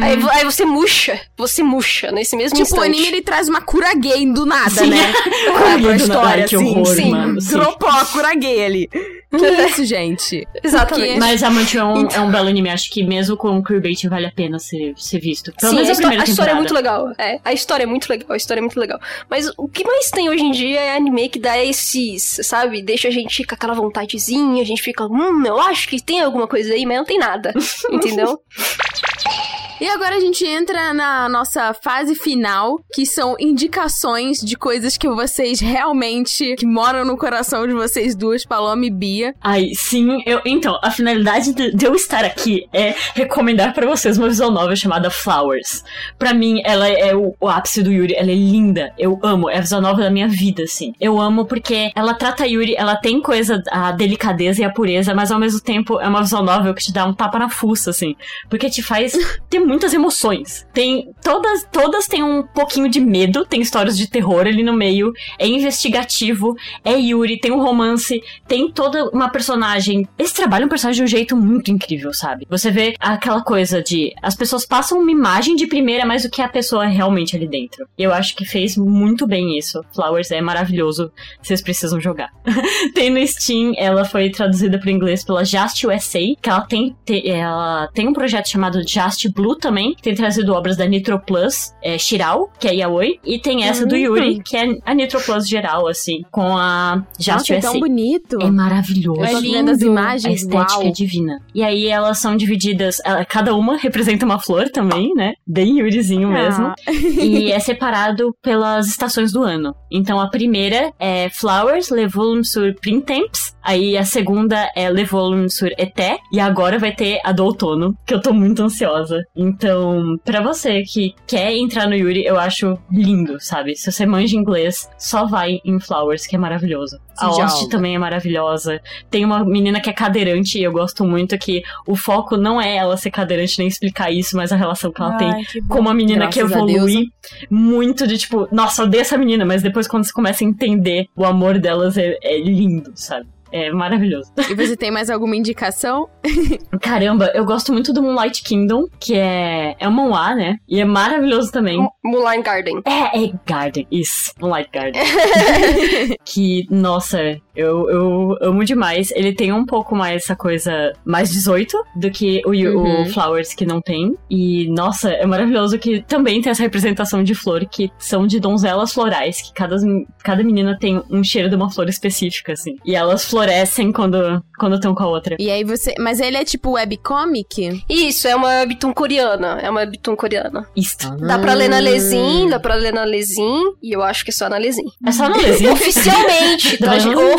Aí, aí você murcha, você murcha nesse mesmo Tipo, o instante. anime ele traz uma cura gay do nada, Sim. né? [laughs] Cura gay do história, nada, que assim. horror, sim. mano, sim. Dropou a cura gay ali. Que isso, gente? Exatamente. Mas Amanchu é um, é um belo anime. Acho que mesmo com o queerbait vale a pena ser, ser visto. Pelo Sim, menos a, a primeira a história é muito legal. É, a história é muito legal, a história é muito legal. Mas o que mais tem hoje em dia é anime que dá esses, sabe? Deixa a gente com aquela vontadezinha, a gente fica, hum, eu acho que tem alguma coisa aí, não tem nada. entendeu? [laughs] E agora a gente entra na nossa fase final, que são indicações de coisas que vocês realmente, que moram no coração de vocês duas, Paloma e Bia. Ai, sim, eu. Então, a finalidade de, eu estar aqui é recomendar pra vocês uma visual novel chamada Flowers. Pra mim, ela é o, o ápice do Yuri, ela é linda. Eu amo, é a visual novel da minha vida, assim. Eu amo porque ela trata Yuri, ela tem coisa, a delicadeza e a pureza, mas ao mesmo tempo é uma visual novel que te dá um tapa na fuça, assim. Porque te faz ter muitas emoções. Tem. Todas, todas têm um pouquinho de medo, tem histórias de terror ali no meio, é investigativo, é Yuri, tem um romance, tem toda uma personagem. Eles trabalham o personagem de um jeito muito incrível, sabe? Você vê aquela coisa de. As pessoas passam uma imagem de primeira mais do que a pessoa é realmente ali dentro. Eu acho que fez muito bem isso. Flowers é maravilhoso. Vocês precisam jogar. [laughs] tem no Steam, ela foi traduzida para inglês pela Just USA, que ela tem, te- ela tem um projeto chamado Just Blue também, que tem trazido obras da Nitro Plus, é, Shirao, que é Yaoi, e tem essa do. Yuri, que é a Nitro Plus geral, assim, com a Just Nossa, é tão bonito. É maravilhoso. É vendo as lindo. A imagens, estética uau. é divina. E aí elas são divididas, ela- cada uma representa uma flor também, né? Bem Yurizinho mesmo. Ah. [laughs] e é separado pelas estações do ano. Então a primeira é Flowers, Le Volume sur Printemps. Aí a segunda é Le Volume sur Été. E agora vai ter a do outono, que eu tô muito ansiosa. Então, pra você que quer entrar no Yuri, eu acho lindo, sabe? Se você manja inglês, só vai em Flowers, que é maravilhoso. Se A Host também é maravilhosa. Tem uma menina que é cadeirante e eu gosto muito que o foco não é ela ser cadeirante nem explicar isso, mas a relação que ela tem Ai, que bom. com uma menina que Graças a evolui muito de tipo, nossa, odeio essa menina, mas depois quando você começa a entender o amor delas é, é lindo, sabe? É maravilhoso. E você tem mais alguma indicação? [laughs] Caramba, eu gosto muito do Moonlight Kingdom, que é, é um manhwa, né? E é maravilhoso também. Mulan Garden. É, é Garden, isso. Moonlight Garden. [laughs] [laughs] que, nossa, Eu, eu amo demais. Ele tem um pouco mais essa coisa mais 18 do que o, Uhum. o Flowers que não tem. E, nossa, é maravilhoso que também tem essa representação de flor que são de donzelas florais, que cada, cada menina tem um cheiro de uma flor específica, assim. E elas florescem quando quando estão com a outra. E aí você. Mas ele é tipo webcomic? Isso, é uma webtoon coreana. É uma webtoon coreana. Isto. Dá pra ler na Lesin, dá pra ler na Lesin, e eu acho que é só na Lesin. É só no lesinho. [laughs] Oficialmente, [laughs] gente? Não.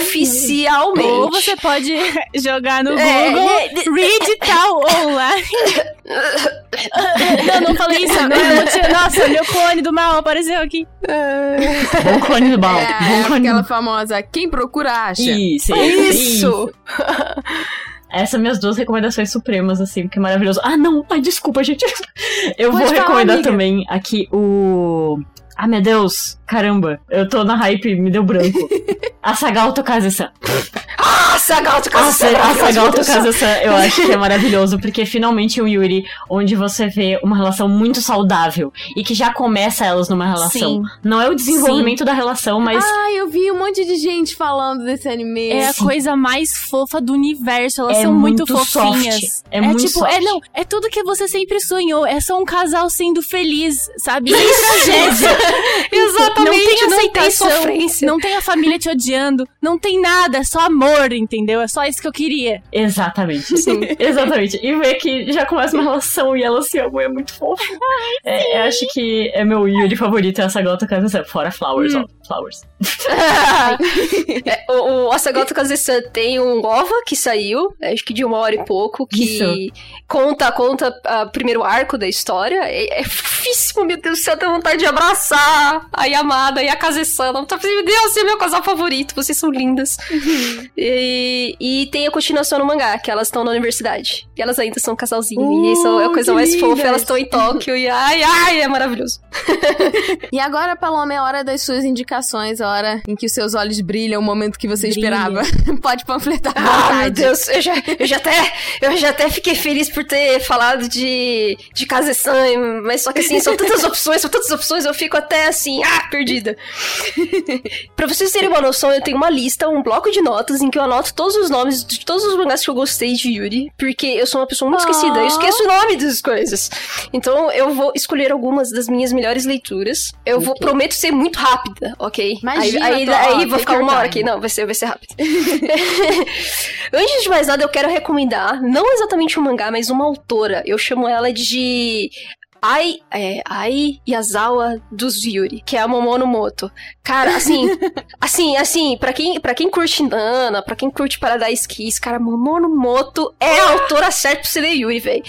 Oficialmente. Ou você pode [laughs] jogar no É, Google é, Read tal online. [laughs] não, não falei isso. Emotinho- nossa, meu clone do mal apareceu aqui. Bom cone do mal. É, Bom cone aquela do famosa. Quem procura acha. Isso, Isso! Essas são minhas duas recomendações supremas, assim, porque é maravilhoso. Ah, não! Ai, desculpa, gente. [laughs] Eu Pode vou falar, recomendar amiga. também aqui o. Ah, meu Deus! Caramba, eu tô na hype, me deu branco. [laughs] A Sagal Tokaze-san. Ah, Sagal, tu A casa Sa- a Sagal Tokaze-san, eu acho que é maravilhoso, porque finalmente um Yuri onde você vê uma relação muito saudável e que já começa elas numa relação. Sim. Não é o desenvolvimento da relação, mas Ah, eu vi um monte de gente falando desse anime. É a coisa mais fofa do universo. Elas É são muito, muito fofinhas. soft. É muito tipo, é soft. não, é tudo que você sempre sonhou. É só um casal sendo feliz, sabe? Sem tragédia. [laughs] Exatamente, não tem não tem aceitação, sofrência. não tem a família te odiando, não tem nada, é só amor, entendeu? É só isso que eu queria. Exatamente. [laughs] Exatamente. E ver que já começa uma relação e elas se amam é muito fofo. [laughs] É, eu acho que é meu Yuri favorito essa gota casa fora Flowers, ó. Flowers. [laughs] É, o, o Asagota Kaze-san tem um OVA que saiu, acho que de uma hora e pouco, que Isso. conta conta o primeiro arco da história. É, é fofíssimo, meu Deus do céu, dá vontade de abraçar a Yamada e a vontade de dizer, Meu Deus, é meu casal favorito, vocês são lindas. e, e tem a continuação no mangá, que elas estão na universidade. E elas ainda são casalzinho, e Uh, isso é a coisa mais fofa. lindas. Elas estão em Tóquio e ai, ai, é maravilhoso. E agora, Paloma, é hora das suas indicações, a hora em que os seus olhos brilham, o momento que você Brilha. esperava. [laughs] Pode panfletar Ah, meu. Deus, eu já, eu já até, eu já até fiquei feliz por ter falado de, de Kaze-san, mas só que assim, são tantas opções, são tantas opções, eu fico até assim, ah, perdida. [laughs] pra vocês terem uma noção, eu tenho uma lista, um bloco de notas em que eu anoto todos os nomes de todos os mangás que eu gostei de Yuri, porque eu sou uma pessoa muito esquecida, eu esqueço o nome das coisas. Então eu vou escolher algumas das minhas melhores leituras. Eu vou, prometo ser muito rápida, ok? Imagina, aí, aí, tô- ó, aí take vou ficar uma hora aqui. Não, vai ser, vai ser rápido. [laughs] Antes de mais nada, eu quero recomendar, não exatamente um mangá, mas uma autora. Eu chamo ela de Ai, é, Ai Yazawa dos Yuri, que é a Momono Moto. Cara, assim, [laughs] assim, assim, pra quem, pra quem curte Nana, pra quem curte Paradise Kiss, cara, Momono Moto é a autora certa pra você ler Yuri, velho.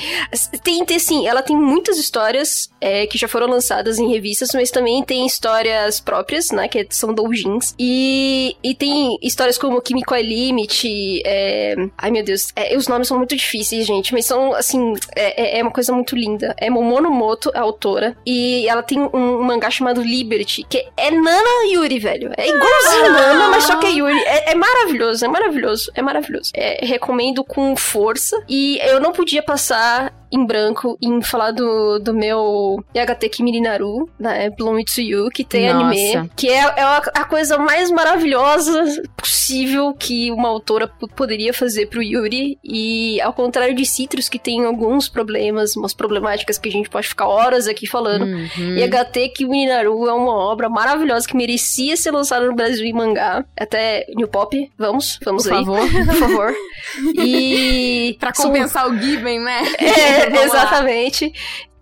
Tem, tem, assim, ela tem muitas histórias é, que já foram lançadas em revistas, mas também tem histórias próprias, né, que são doujins. E, e tem histórias como Kimiko é Limit, é... Ai, meu Deus, é, os nomes são muito difíceis, gente, mas são, assim, é, é- é uma coisa muito linda. É Momono Moto, a autora, e ela tem um, um mangá chamado Liberty, que é Nana Yuri, velho. É igualzinho Nana, mas só que é Yuri. É, é maravilhoso, é maravilhoso, é maravilhoso. É, recomendo com força. E eu não podia passar em branco em falar do, do meu Yagate Kimi Naru, né, Bloom You, que tem Nossa. anime, que é, é a, a coisa mais maravilhosa possível que uma autora poderia fazer pro Yuri, e ao contrário de Citrus, que tem alguns problemas, umas problemáticas que a gente pode ficar horas aqui falando, Uhum. e Naru é uma obra maravilhosa que merecia ser lançada no Brasil em mangá. Até New Pop, vamos, vamos Por aí. favor. [laughs] Por favor. E. Pra são- compensar o Given, né? É. exatamente.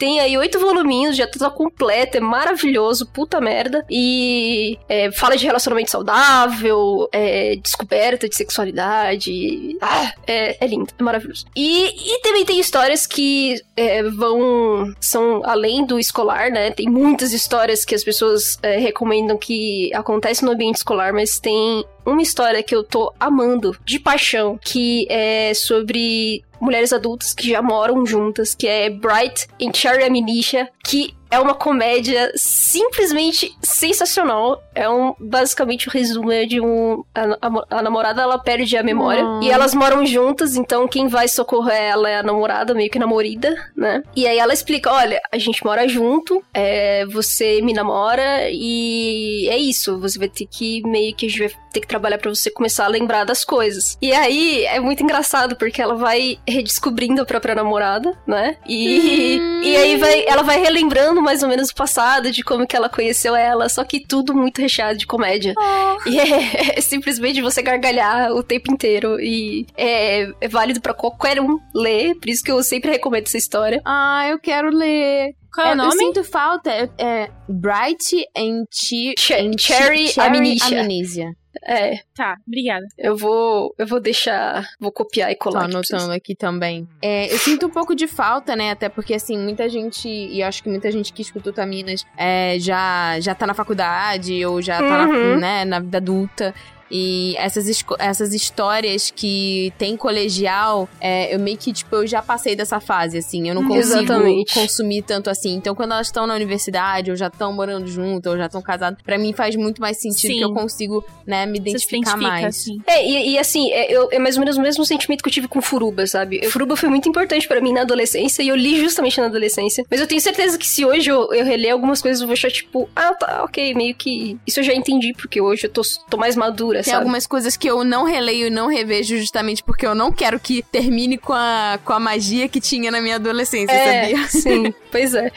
Tem aí oito voluminhos, já tá completo, é maravilhoso, puta merda. E é, fala de relacionamento saudável, é, descoberta de sexualidade. Ah, é, é lindo, é maravilhoso. E, e também tem histórias que é, vão. são além do escolar, né? Tem muitas histórias que as pessoas é, recomendam que acontecem no ambiente escolar, mas tem uma história que eu tô amando de paixão, que é sobre mulheres adultas que já moram juntas, que é Bright and Cherry Amnesia, que é uma comédia simplesmente sensacional. É um basicamente o um resumo é de um a, a, a, namorada ela perde a memória e elas moram juntas, então quem vai socorrer ela é a namorada, meio que namorida, né? E aí ela explica, olha, a gente mora junto, é, você me namora e é isso, você vai ter que meio que a gente vai ter que trabalhar para você começar a lembrar das coisas. E aí é muito engraçado porque ela vai redescobrindo a própria namorada, né? E, hum. e aí vai, ela vai relembrando mais ou menos o passado, de como que ela conheceu ela, só que tudo muito recheado de comédia. Oh. E é, é, simplesmente você gargalhar o tempo inteiro. E é, é válido para qualquer um ler, por isso que eu sempre recomendo essa história. Ah, eu quero ler. Qual é o nome? Eu sinto falta. É, é Bright and, Ch Ch Cherry, Cherry Amnesia. Amnesia. É. Tá, obrigada. Eu vou, eu vou deixar, vou copiar e colar. Tô anotando aqui também. É, eu sinto um pouco de falta, né? Até porque, assim, muita gente, e acho que muita gente que escutou Taminas é, já, já tá na faculdade ou já tá uhum. na, né, na vida adulta. E essas, essas histórias que tem colegial, é, eu meio que, tipo, eu já passei dessa fase, assim. Eu não consigo Exatamente. consumir tanto assim. Então, quando elas estão na universidade, ou já estão morando junto, ou já estão casadas, para mim faz muito mais sentido Sim. que eu consigo, né, me identificar mais. Assim. É, e, e assim, é, eu, é mais ou menos o mesmo sentimento que eu tive com Furuba, sabe? Furuba foi muito importante para mim na adolescência, e eu li justamente na adolescência. Mas eu tenho certeza que se hoje eu, eu reler algumas coisas, eu vou achar, tipo, ah, tá, ok, meio que. Isso eu já entendi, porque hoje eu tô, tô mais madura, tem sabe? algumas coisas que eu não releio e não revejo justamente porque eu não quero que termine com a, com a magia que tinha na minha adolescência, é, sabia? [laughs] Sim, pois é.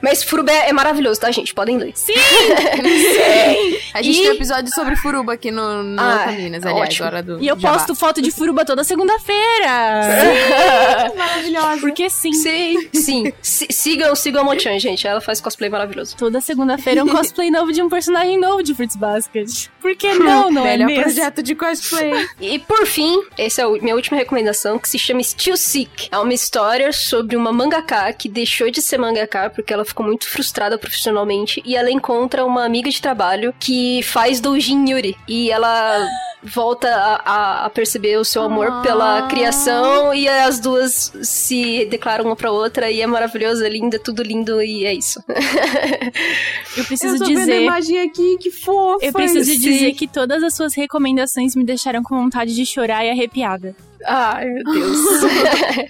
Mas Furuba é maravilhoso, tá, gente? Podem ler. Sim! Sim! [laughs] A gente e... tem um episódio sobre Furuba aqui no, no ah, Caminas, aliás, ótimo. agora do E eu Jabá. posto foto de Furuba toda segunda-feira! Sim! [laughs] Maravilhosa! Porque sim. Sim, sim. sigam, sigam a Mochan, gente. Ela faz cosplay maravilhoso. Toda segunda-feira é um cosplay novo de um personagem novo de Fruits Basket. Por que não, não Melhor é mesmo? projeto de cosplay. [laughs] E por fim, essa é a minha última recomendação, que se chama Still Sick. É uma história sobre uma mangaka que deixou de ser mangaka porque ela ficou muito frustrada profissionalmente e ela encontra uma amiga de trabalho que faz doujin Yuri. E ela volta a, a, perceber o seu amor ah. pela criação e as duas se declaram uma pra outra e é maravilhoso, é lindo, é tudo lindo e é isso. [laughs] Eu preciso eu tô dizer. Vendo a imagem aqui, que fofa! Eu preciso dizer que todas as suas recomendações me deixaram com vontade de chorar e arrepiada. Ai, meu Deus.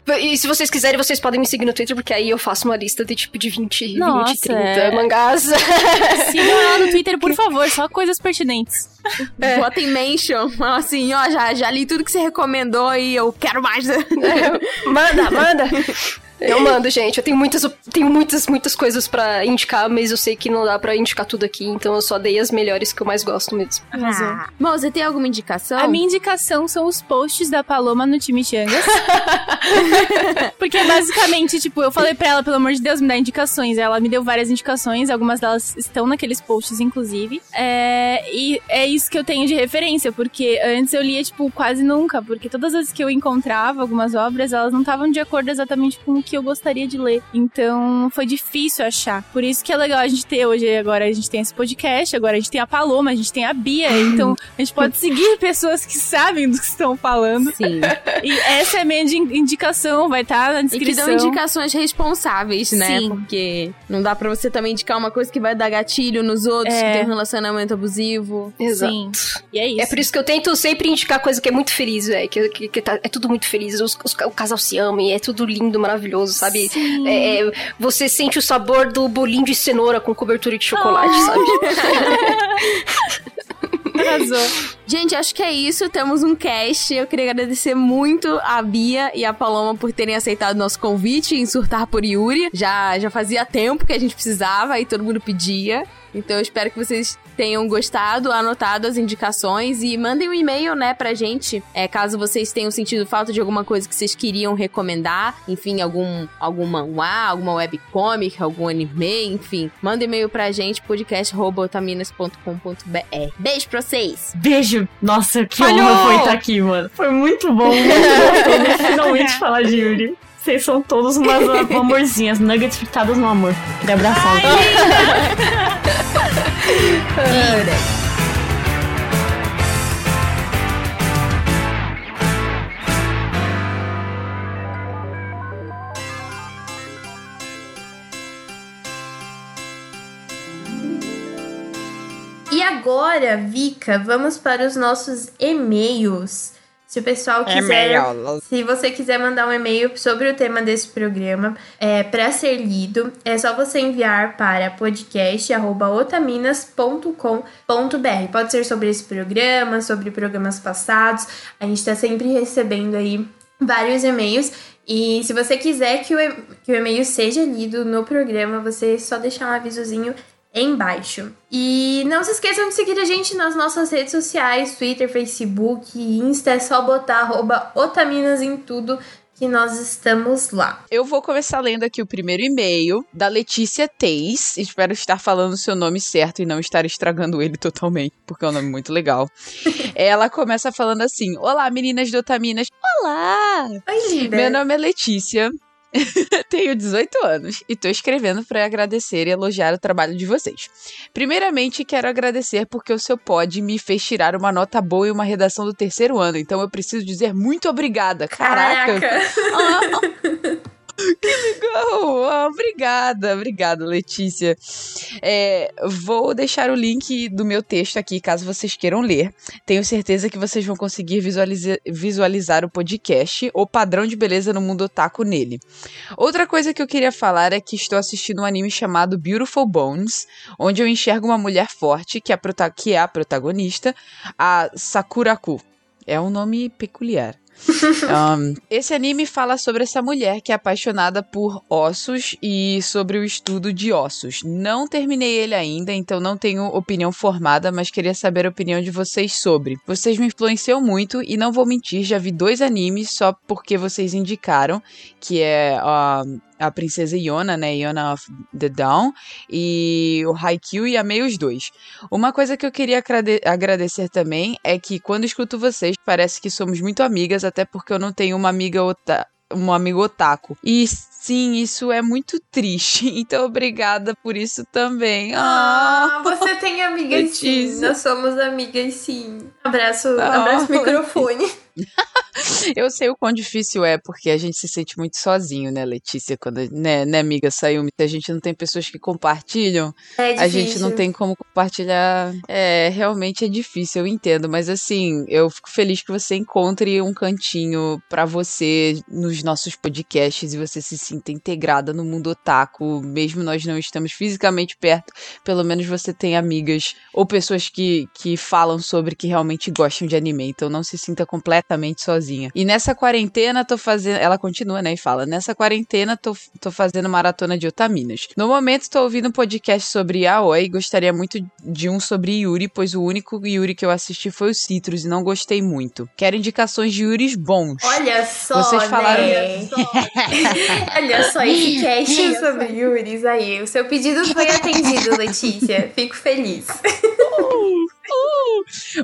[laughs] e se vocês quiserem, vocês podem me seguir no Twitter, porque aí eu faço uma lista de tipo de 20, Nossa, 20 30 é... mangás. [laughs] Sigam ela no Twitter, por [laughs] favor, só coisas pertinentes. É. Bota em mention, assim, ó, já, já li tudo que você recomendou e eu quero mais. É, manda, manda. Eu mando, gente. Eu tenho muitas, tenho muitas, muitas coisas para indicar, mas eu sei que não dá para indicar tudo aqui, então eu só dei as melhores que eu mais gosto mesmo. Ah. Bom, você tem alguma indicação? A minha indicação são os posts da Paloma no time Changas. [laughs] Porque basicamente, tipo, eu falei pra ela, pelo amor de Deus, me dá indicações. Ela me deu várias indicações, algumas delas estão naqueles posts, inclusive. É... E é isso que eu tenho de referência, porque antes eu lia, tipo, quase nunca, porque todas as vezes que eu encontrava algumas obras, elas não estavam de acordo exatamente com o que eu gostaria de ler. Então foi difícil achar. Por isso que é legal a gente ter hoje, agora a gente tem esse podcast, agora a gente tem a Paloma, a gente tem a Bia. Então a gente pode seguir [laughs] pessoas que sabem do que estão falando. Sim. E essa é a minha indicação, vai estar tá na descrição. E que dão indicações responsáveis, né? Sim. Porque não dá pra você também indicar uma coisa que vai dar gatilho nos outros, é. que tem um relacionamento abusivo. Exato. Sim. E é isso. É por isso que eu tento sempre indicar coisa que é muito feliz, velho. Que, que, que tá, é tudo muito feliz. Os, os, o casal se ama e é tudo lindo, maravilhoso gostoso, sabe? É, é, você sente o sabor do bolinho de cenoura com cobertura de chocolate, oh. sabe? [laughs] Arrasou. Gente, acho que é isso. Temos um cast. Eu queria agradecer muito a Bia e a Paloma por terem aceitado nosso convite em surtar por Yuri. Já, já fazia tempo que a gente precisava e todo mundo pedia. Então eu espero que vocês tenham gostado, anotado as indicações e mandem um e-mail, né, pra gente, é, caso vocês tenham sentido falta de alguma coisa que vocês queriam recomendar, enfim, algum, algum manhwa, alguma webcomic, algum anime, enfim. Manda e-mail pra gente, podcast.otaminas.com.br. Beijo pra vocês! Beijo! Nossa, que Falhou! honra foi estar aqui, mano. Foi muito bom. [laughs] finalmente falar de Yuri. Vocês são todos umas [laughs] amorzinhas, nuggets fritadas no amor. Queria abraçar. E agora, Vika, vamos para os nossos e-mails. Se o pessoal quiser. E-mail. Se você quiser mandar um e-mail sobre o tema desse programa é, para ser lido, é só você enviar para podcast.otaminas.com.br. Pode ser sobre esse programa, sobre programas passados. A gente está sempre recebendo aí vários e-mails. E se você quiser que o, que o e-mail seja lido no programa, você só deixar um avisozinho embaixo. E não se esqueçam de seguir a gente nas nossas redes sociais, Twitter, Facebook, Insta, é só botar arroba Otaminas em tudo que nós estamos lá. Eu vou começar lendo aqui o primeiro e-mail da Letícia Teis. Espero estar falando o seu nome certo e não estar estragando ele totalmente, porque é um nome muito legal. [laughs] Ela começa falando assim: Olá, meninas do Otaminas. Olá! Oi, linda. Meu nome é Letícia. [laughs] Tenho 18 anos e tô escrevendo para agradecer e elogiar o trabalho de vocês. Primeiramente, quero agradecer porque o seu pod me fez tirar uma nota boa em uma redação do terceiro ano, então eu preciso dizer muito obrigada. Caraca! Caraca! [laughs] Oh, ah, obrigada, obrigada, Letícia. É, vou deixar o link do meu texto aqui, caso vocês queiram ler. Tenho certeza que vocês vão conseguir visualiza- visualizar o podcast, o padrão de beleza no mundo otaku nele. Outra coisa que eu queria falar é que estou assistindo um anime chamado Beautiful Bones, onde eu enxergo uma mulher forte, que é a, que é a protagonista, a Sakuraku. É um nome peculiar. [laughs] Um, esse anime fala sobre essa mulher que é apaixonada por ossos e sobre o estudo de ossos. Não terminei ele ainda, então não tenho opinião formada, mas queria saber a opinião de vocês sobre. Vocês me influenciam muito e não vou mentir, já vi dois animes só porque vocês indicaram, que é a princesa Iona, né, Iona of the Dawn, e o Haikyuu e amei os dois. Uma coisa que eu queria agrade- agradecer também é que quando escuto vocês, parece que somos muito amigas, até porque eu não tenho uma amiga ota um amigo otaku. E sim, isso é muito triste. [laughs] Então, obrigada por isso também. Ah, Ah, você tem [laughs] amigas sim. Nós somos amigas sim. Abraço, Ah. abraço microfone. [laughs] eu sei o quão difícil é, porque a gente se sente muito sozinho, né, Letícia? Quando, né, né amiga, saiu, a gente não tem pessoas que compartilham. É A gente não tem como compartilhar. É, realmente é difícil, eu entendo. Mas assim, eu fico feliz que você encontre um cantinho pra você nos nossos podcasts e você se sinta integrada no mundo otaku. Mesmo nós não estamos fisicamente perto, pelo menos você tem amigas ou pessoas que, que falam sobre que realmente gostam de anime. Então não se sinta completamente sozinha. E nessa quarentena, tô fazendo. Ela continua, né? E fala: Nessa quarentena, tô, tô fazendo maratona de otaminas. No momento, tô ouvindo um podcast sobre Aoi. Gostaria muito de um sobre Yuri, pois o único Yuri que eu assisti foi o Citrus e não gostei muito. Quero indicações de Yuris bons. Olha só, Vocês falaram- né? Olha só esse cast sobre Yuris aí. O seu pedido foi atendido, [laughs] Letícia. Fico feliz.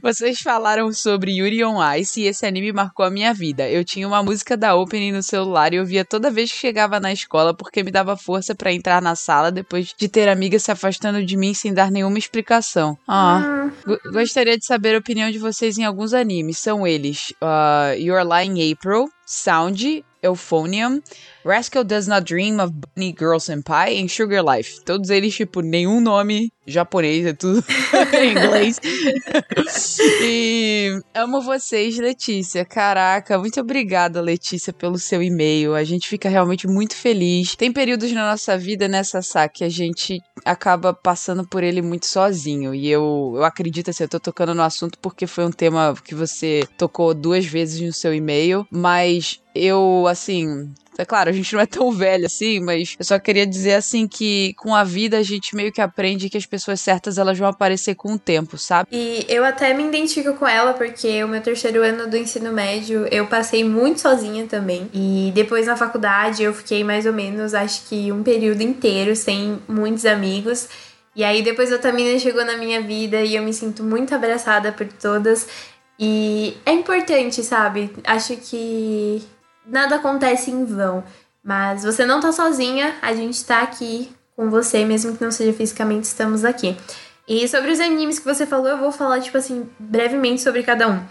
Vocês falaram sobre Yuri on Ice e esse anime marcou a minha vida. Eu tinha uma música da Opening no celular e eu via toda vez que chegava na escola porque me dava força pra entrar na sala depois de ter amigas se afastando de mim sem dar nenhuma explicação. Ah. Go- Gostaria de saber a opinião de vocês em alguns animes. São eles: uh, Your Lie in April, Sound, Euphonium, Rascal Does Not Dream of Bunny Girl Senpai e Sugar Life. Todos eles, tipo, nenhum nome japonês, é tudo [laughs] em inglês. e amo vocês, Letícia. Caraca, muito obrigada, Letícia, pelo seu e-mail. A gente fica realmente muito feliz. Tem períodos na nossa vida nessa saca que a gente acaba passando por ele muito sozinho. E eu, eu acredito assim, eu tô tocando no assunto porque foi um tema que você tocou duas vezes no seu e-mail, mas eu, assim, é claro, a gente não é tão velho assim, mas eu só queria dizer assim que com a vida a gente meio que aprende que as pessoas certas elas vão aparecer com o tempo, sabe? E eu até me identifico com ela porque o meu terceiro ano do ensino médio eu passei muito sozinha também. E depois na faculdade eu fiquei mais ou menos, acho que um período inteiro sem muitos amigos. E aí depois a Tamina chegou na minha vida e eu me sinto muito abraçada por todas. E é importante, sabe? Acho que nada acontece em vão. Mas você não tá sozinha, a gente tá aqui com você, mesmo que não seja fisicamente, estamos aqui. E sobre os animes que você falou, eu vou falar, tipo assim, brevemente sobre cada um.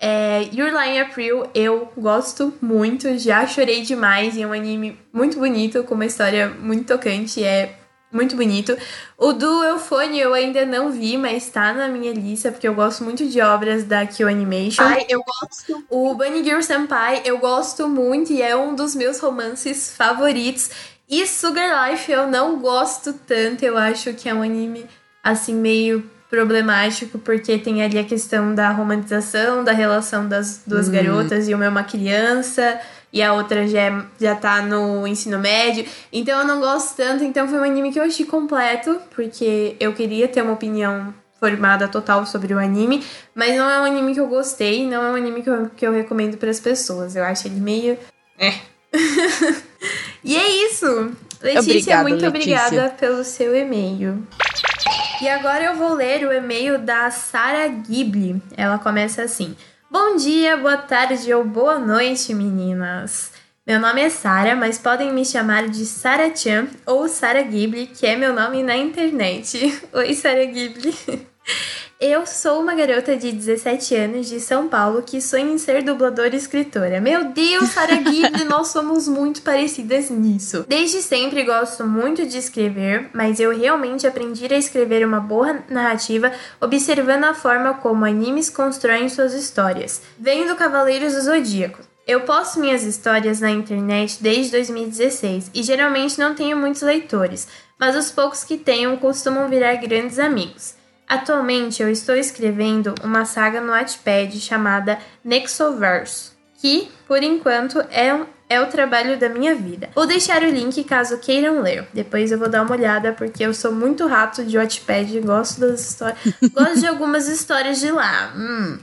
É, Your in April, eu gosto muito, já chorei demais, e é um anime muito bonito, com uma história muito tocante, é Muito bonito. O do Eufone eu ainda não vi, mas tá na minha lista, porque eu gosto muito de obras da Kyo Animation. Ai, eu gosto. O Bunny Girl Senpai eu gosto muito e é um dos meus romances favoritos. E Sugar Life eu não gosto tanto, eu acho que é um anime assim meio problemático, porque tem ali a questão da romantização da relação das duas Hum. garotas e uma é uma criança e a outra já, é- já tá no ensino médio. Então eu não gosto tanto, então foi um anime que eu achei completo, porque eu queria ter uma opinião formada total sobre o anime, mas não é um anime que eu gostei, não é um anime que eu, que eu recomendo para as pessoas. Eu acho ele meio. É. [laughs] e é isso! Letícia, Obrigada, muito Letícia. obrigada pelo seu e-mail. E agora eu vou ler o e-mail da Sara Ghibli. Ela começa assim: Bom dia, boa tarde ou boa noite, meninas. Meu nome é Sara, mas podem me chamar de Sara Chan ou Sara Ghibli, que é meu nome na internet. [laughs] Oi, Sara Ghibli. Eu sou uma garota de 17 anos de São Paulo que sonha em ser dubladora e escritora. Meu Deus, Sara Ghibli, [laughs] nós somos muito parecidas nisso. Desde sempre gosto muito de escrever, mas eu realmente aprendi a escrever uma boa narrativa observando a forma como animes constroem suas histórias. Vendo Cavaleiros do Zodíaco. Eu posto minhas histórias na internet desde 2016 e geralmente não tenho muitos leitores, mas os poucos que tenho costumam virar grandes amigos. Atualmente eu estou escrevendo uma saga no Wattpad chamada Nexoverse, que, por enquanto, é, um- é o trabalho da minha vida. Vou deixar o link caso queiram ler. Depois eu vou dar uma olhada porque eu sou muito rato de Wattpad e gosto das histórias. [laughs] gosto de algumas histórias de lá. Hum.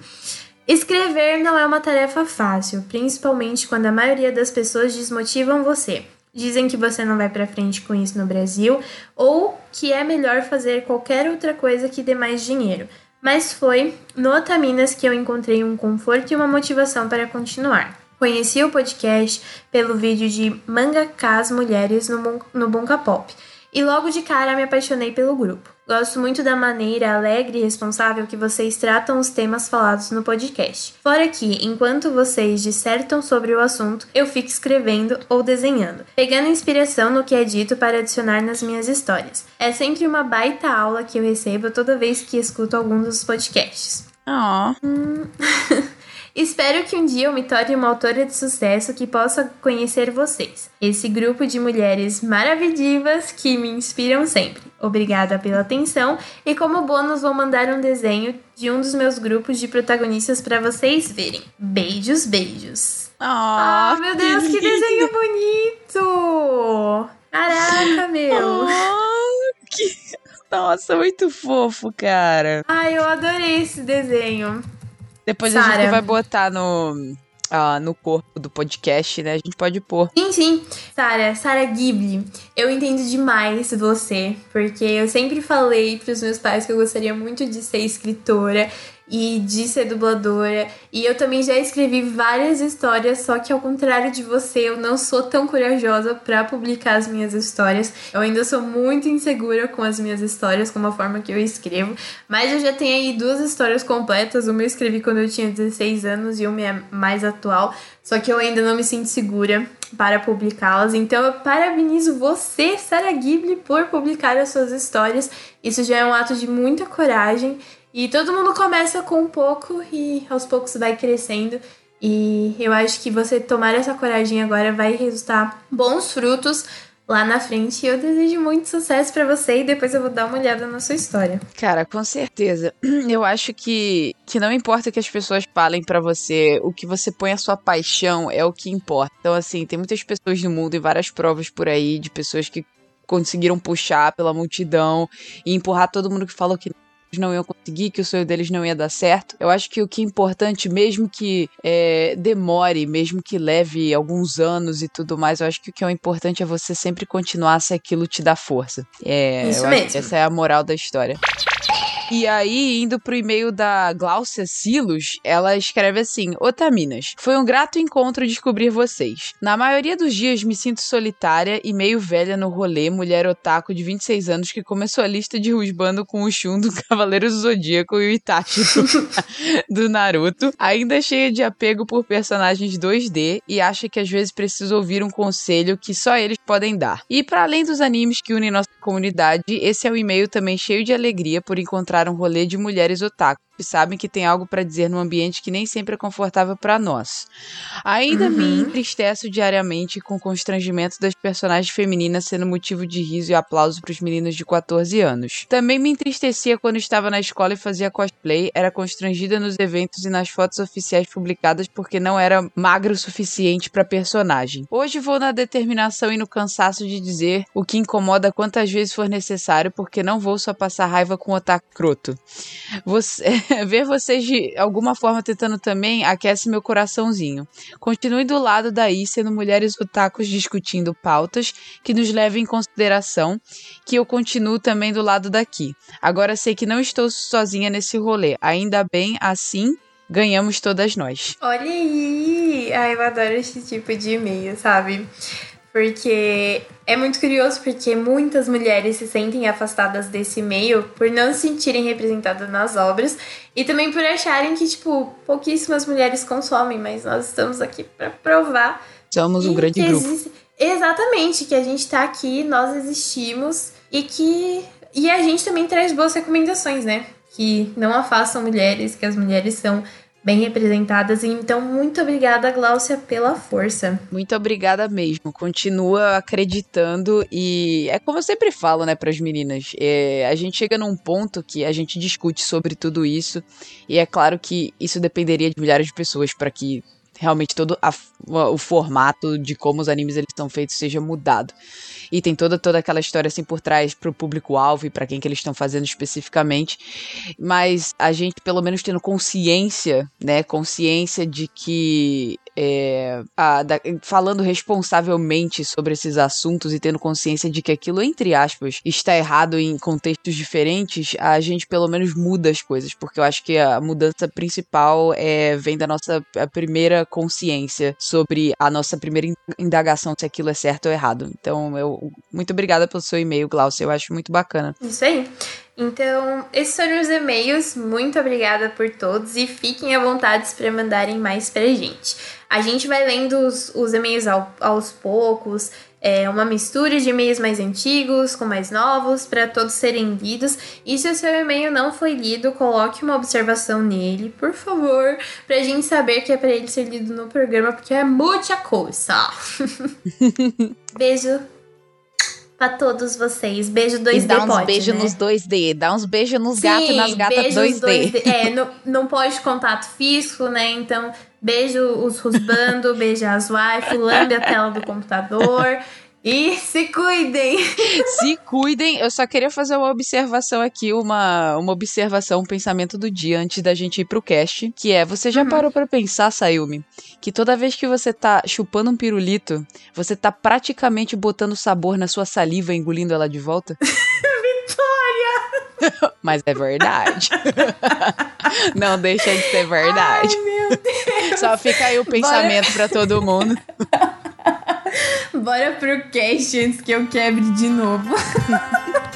Escrever não é uma tarefa fácil, principalmente quando a maioria das pessoas desmotivam você. Dizem que você não vai pra frente com isso no Brasil ou que é melhor fazer qualquer outra coisa que dê mais dinheiro. Mas foi no Otaminas que eu encontrei um conforto e uma motivação para continuar. Conheci o podcast pelo vídeo de Mangakas Mulheres no, no Bonka Pop e logo de cara me apaixonei pelo grupo. Gosto muito da maneira alegre e responsável que vocês tratam os temas falados no podcast. Fora que, enquanto vocês dissertam sobre o assunto, eu fico escrevendo ou desenhando, pegando inspiração no que é dito para adicionar nas minhas histórias. É sempre uma baita aula que eu recebo toda vez que escuto algum dos podcasts. Ó. [laughs] Espero que um dia eu me torne uma autora de sucesso que possa conhecer vocês, esse grupo de mulheres maravilhosas que me inspiram sempre. Obrigada pela atenção e como bônus vou mandar um desenho de um dos meus grupos de protagonistas para vocês verem. Beijos, beijos. Ah, meu Deus, que desenho bonito! Caraca, meu! Oh, que... Nossa, muito fofo, cara. Ai, eu adorei esse desenho. Depois a Sara. gente vai botar no, ah, no corpo do podcast, né? A gente pode pôr. Sim, sim. Sara, Sara Ghibli, eu entendo demais você, porque eu sempre falei pros meus pais que eu gostaria muito de ser escritora e de ser dubladora. E eu também já escrevi várias histórias, só que ao contrário de você, eu não sou tão corajosa pra publicar as minhas histórias. Eu ainda sou muito insegura com as minhas histórias, com a forma que eu escrevo. Mas eu já tenho aí duas histórias completas. Uma eu escrevi quando eu tinha 16 anos e uma é mais atual. Só que eu ainda não me sinto segura para publicá-las. Então eu parabenizo você, Sarah Ghibli, por publicar as suas histórias. Isso já é um ato de muita coragem. E todo mundo começa com um pouco e aos poucos vai crescendo. E eu acho que você tomar essa coragem agora vai resultar bons frutos lá na frente. E eu desejo muito sucesso para você e depois eu vou dar uma olhada na sua história. Cara, com certeza. [clears throat] Eu acho que, que não importa que as pessoas falem pra você, o que você põe a sua paixão é o que importa. Então, assim, tem muitas pessoas no mundo e várias provas por aí de pessoas que conseguiram puxar pela multidão e empurrar todo mundo que falou que não iam conseguir, que o sonho deles não ia dar certo. Eu acho que o que é importante, mesmo que é, demore, mesmo que leve alguns anos e tudo mais, eu acho que o que é importante é você sempre continuar se aquilo te dá força. É, Isso mesmo. essa é a moral da história. E aí, indo pro e-mail da Glaucia Silos, ela escreve assim: Otaminas, foi um grato encontro descobrir vocês. Na maioria dos dias me sinto solitária e meio velha no rolê, mulher otaku de 26 anos que começou a lista de rusbando com o Shun do [laughs] Cavaleiro Zodíaco e o Itachi do, [laughs] do Naruto, ainda cheia de apego por personagens 2D e acha que às vezes precisa ouvir um conselho que só eles podem dar. E para além dos animes que unem nossa comunidade, esse é um e-mail também cheio de alegria por encontrar um rolê de mulheres otaku que sabem que tem algo para dizer num ambiente que nem sempre é confortável para nós. Ainda uhum. me entristeço diariamente com o constrangimento das personagens femininas sendo motivo de riso e aplauso para os meninos de 14 anos. Também me entristecia quando estava na escola e fazia cosplay, era constrangida nos eventos e nas fotos oficiais publicadas porque não era magro o suficiente para personagem. Hoje vou na determinação e no cansaço de dizer o que incomoda quantas vezes for necessário, porque não vou só passar raiva com o otaku croto. Você [laughs] [laughs] ver vocês de alguma forma tentando também aquece meu coraçãozinho. Continue do lado daí, sendo mulheres otakus discutindo pautas que nos levem em consideração, que eu continuo também do lado daqui. Agora sei que não estou sozinha nesse rolê. Ainda bem, assim ganhamos todas nós. Olha aí! Ai, eu adoro esse tipo de e-mail, sabe? Porque é muito curioso porque muitas mulheres se sentem afastadas desse meio por não se sentirem representadas nas obras e também por acharem que, tipo, pouquíssimas mulheres consomem, mas nós estamos aqui para provar. Somos um grande grupo. Existe... Exatamente, que a gente tá aqui, nós existimos e que. E a gente também traz boas recomendações, né? Que não afastam mulheres, que as mulheres são bem representadas. Então, muito obrigada, Gláucia, pela força. Muito obrigada mesmo. Continua acreditando e é como eu sempre falo, né, para as meninas. É, a gente chega num ponto que a gente discute sobre tudo isso e é claro que isso dependeria de milhares de pessoas para que realmente todo a, o formato de como os animes eles estão feitos seja mudado. E tem toda toda aquela história assim por trás pro público-alvo e para quem que eles estão fazendo especificamente. Mas a gente pelo menos tendo consciência, né, consciência de que é, a, da, falando responsavelmente sobre esses assuntos e tendo consciência de que aquilo, entre aspas, está errado em contextos diferentes, a gente pelo menos muda as coisas, porque eu acho que a mudança principal é, vem da nossa primeira consciência sobre a nossa primeira indagação se aquilo é certo ou errado. Então, eu muito obrigada pelo seu e-mail, Glaucio, eu acho muito bacana. Isso aí. Então, esses foram os e-mails. Muito obrigada por todos e fiquem à vontade para mandarem mais pra gente. A gente vai lendo os, os e-mails ao, aos poucos, é uma mistura de e-mails mais antigos com mais novos para todos serem lidos. E se o seu e-mail não foi lido, coloque uma observação nele, por favor, pra gente saber que é para ele ser lido no programa, porque é muita coisa. [laughs] Beijo pra todos vocês. Beijo 2D, e dá uns beijos né? nos 2D, dá uns beijos nos gatos e nas gatas 2D. 2D. É, não, não pode contato físico, né? Então, beijo os rusbando, [laughs] beija as wife, lambe a tela do computador. E se cuidem! Se cuidem. Eu só queria fazer uma observação aqui, uma, uma observação, um pensamento do dia antes da gente ir pro cast, que é, você já uhum. parou para pensar, Sayumi, que toda vez que você tá chupando um pirulito, você tá praticamente botando sabor na sua saliva engolindo ela de volta? [laughs] Vitória! [laughs] Mas é verdade. [laughs] Não deixa de ser verdade. Ai, meu Deus. Só fica aí o pensamento para todo mundo. Bora pro antes que eu quebre de novo. [laughs]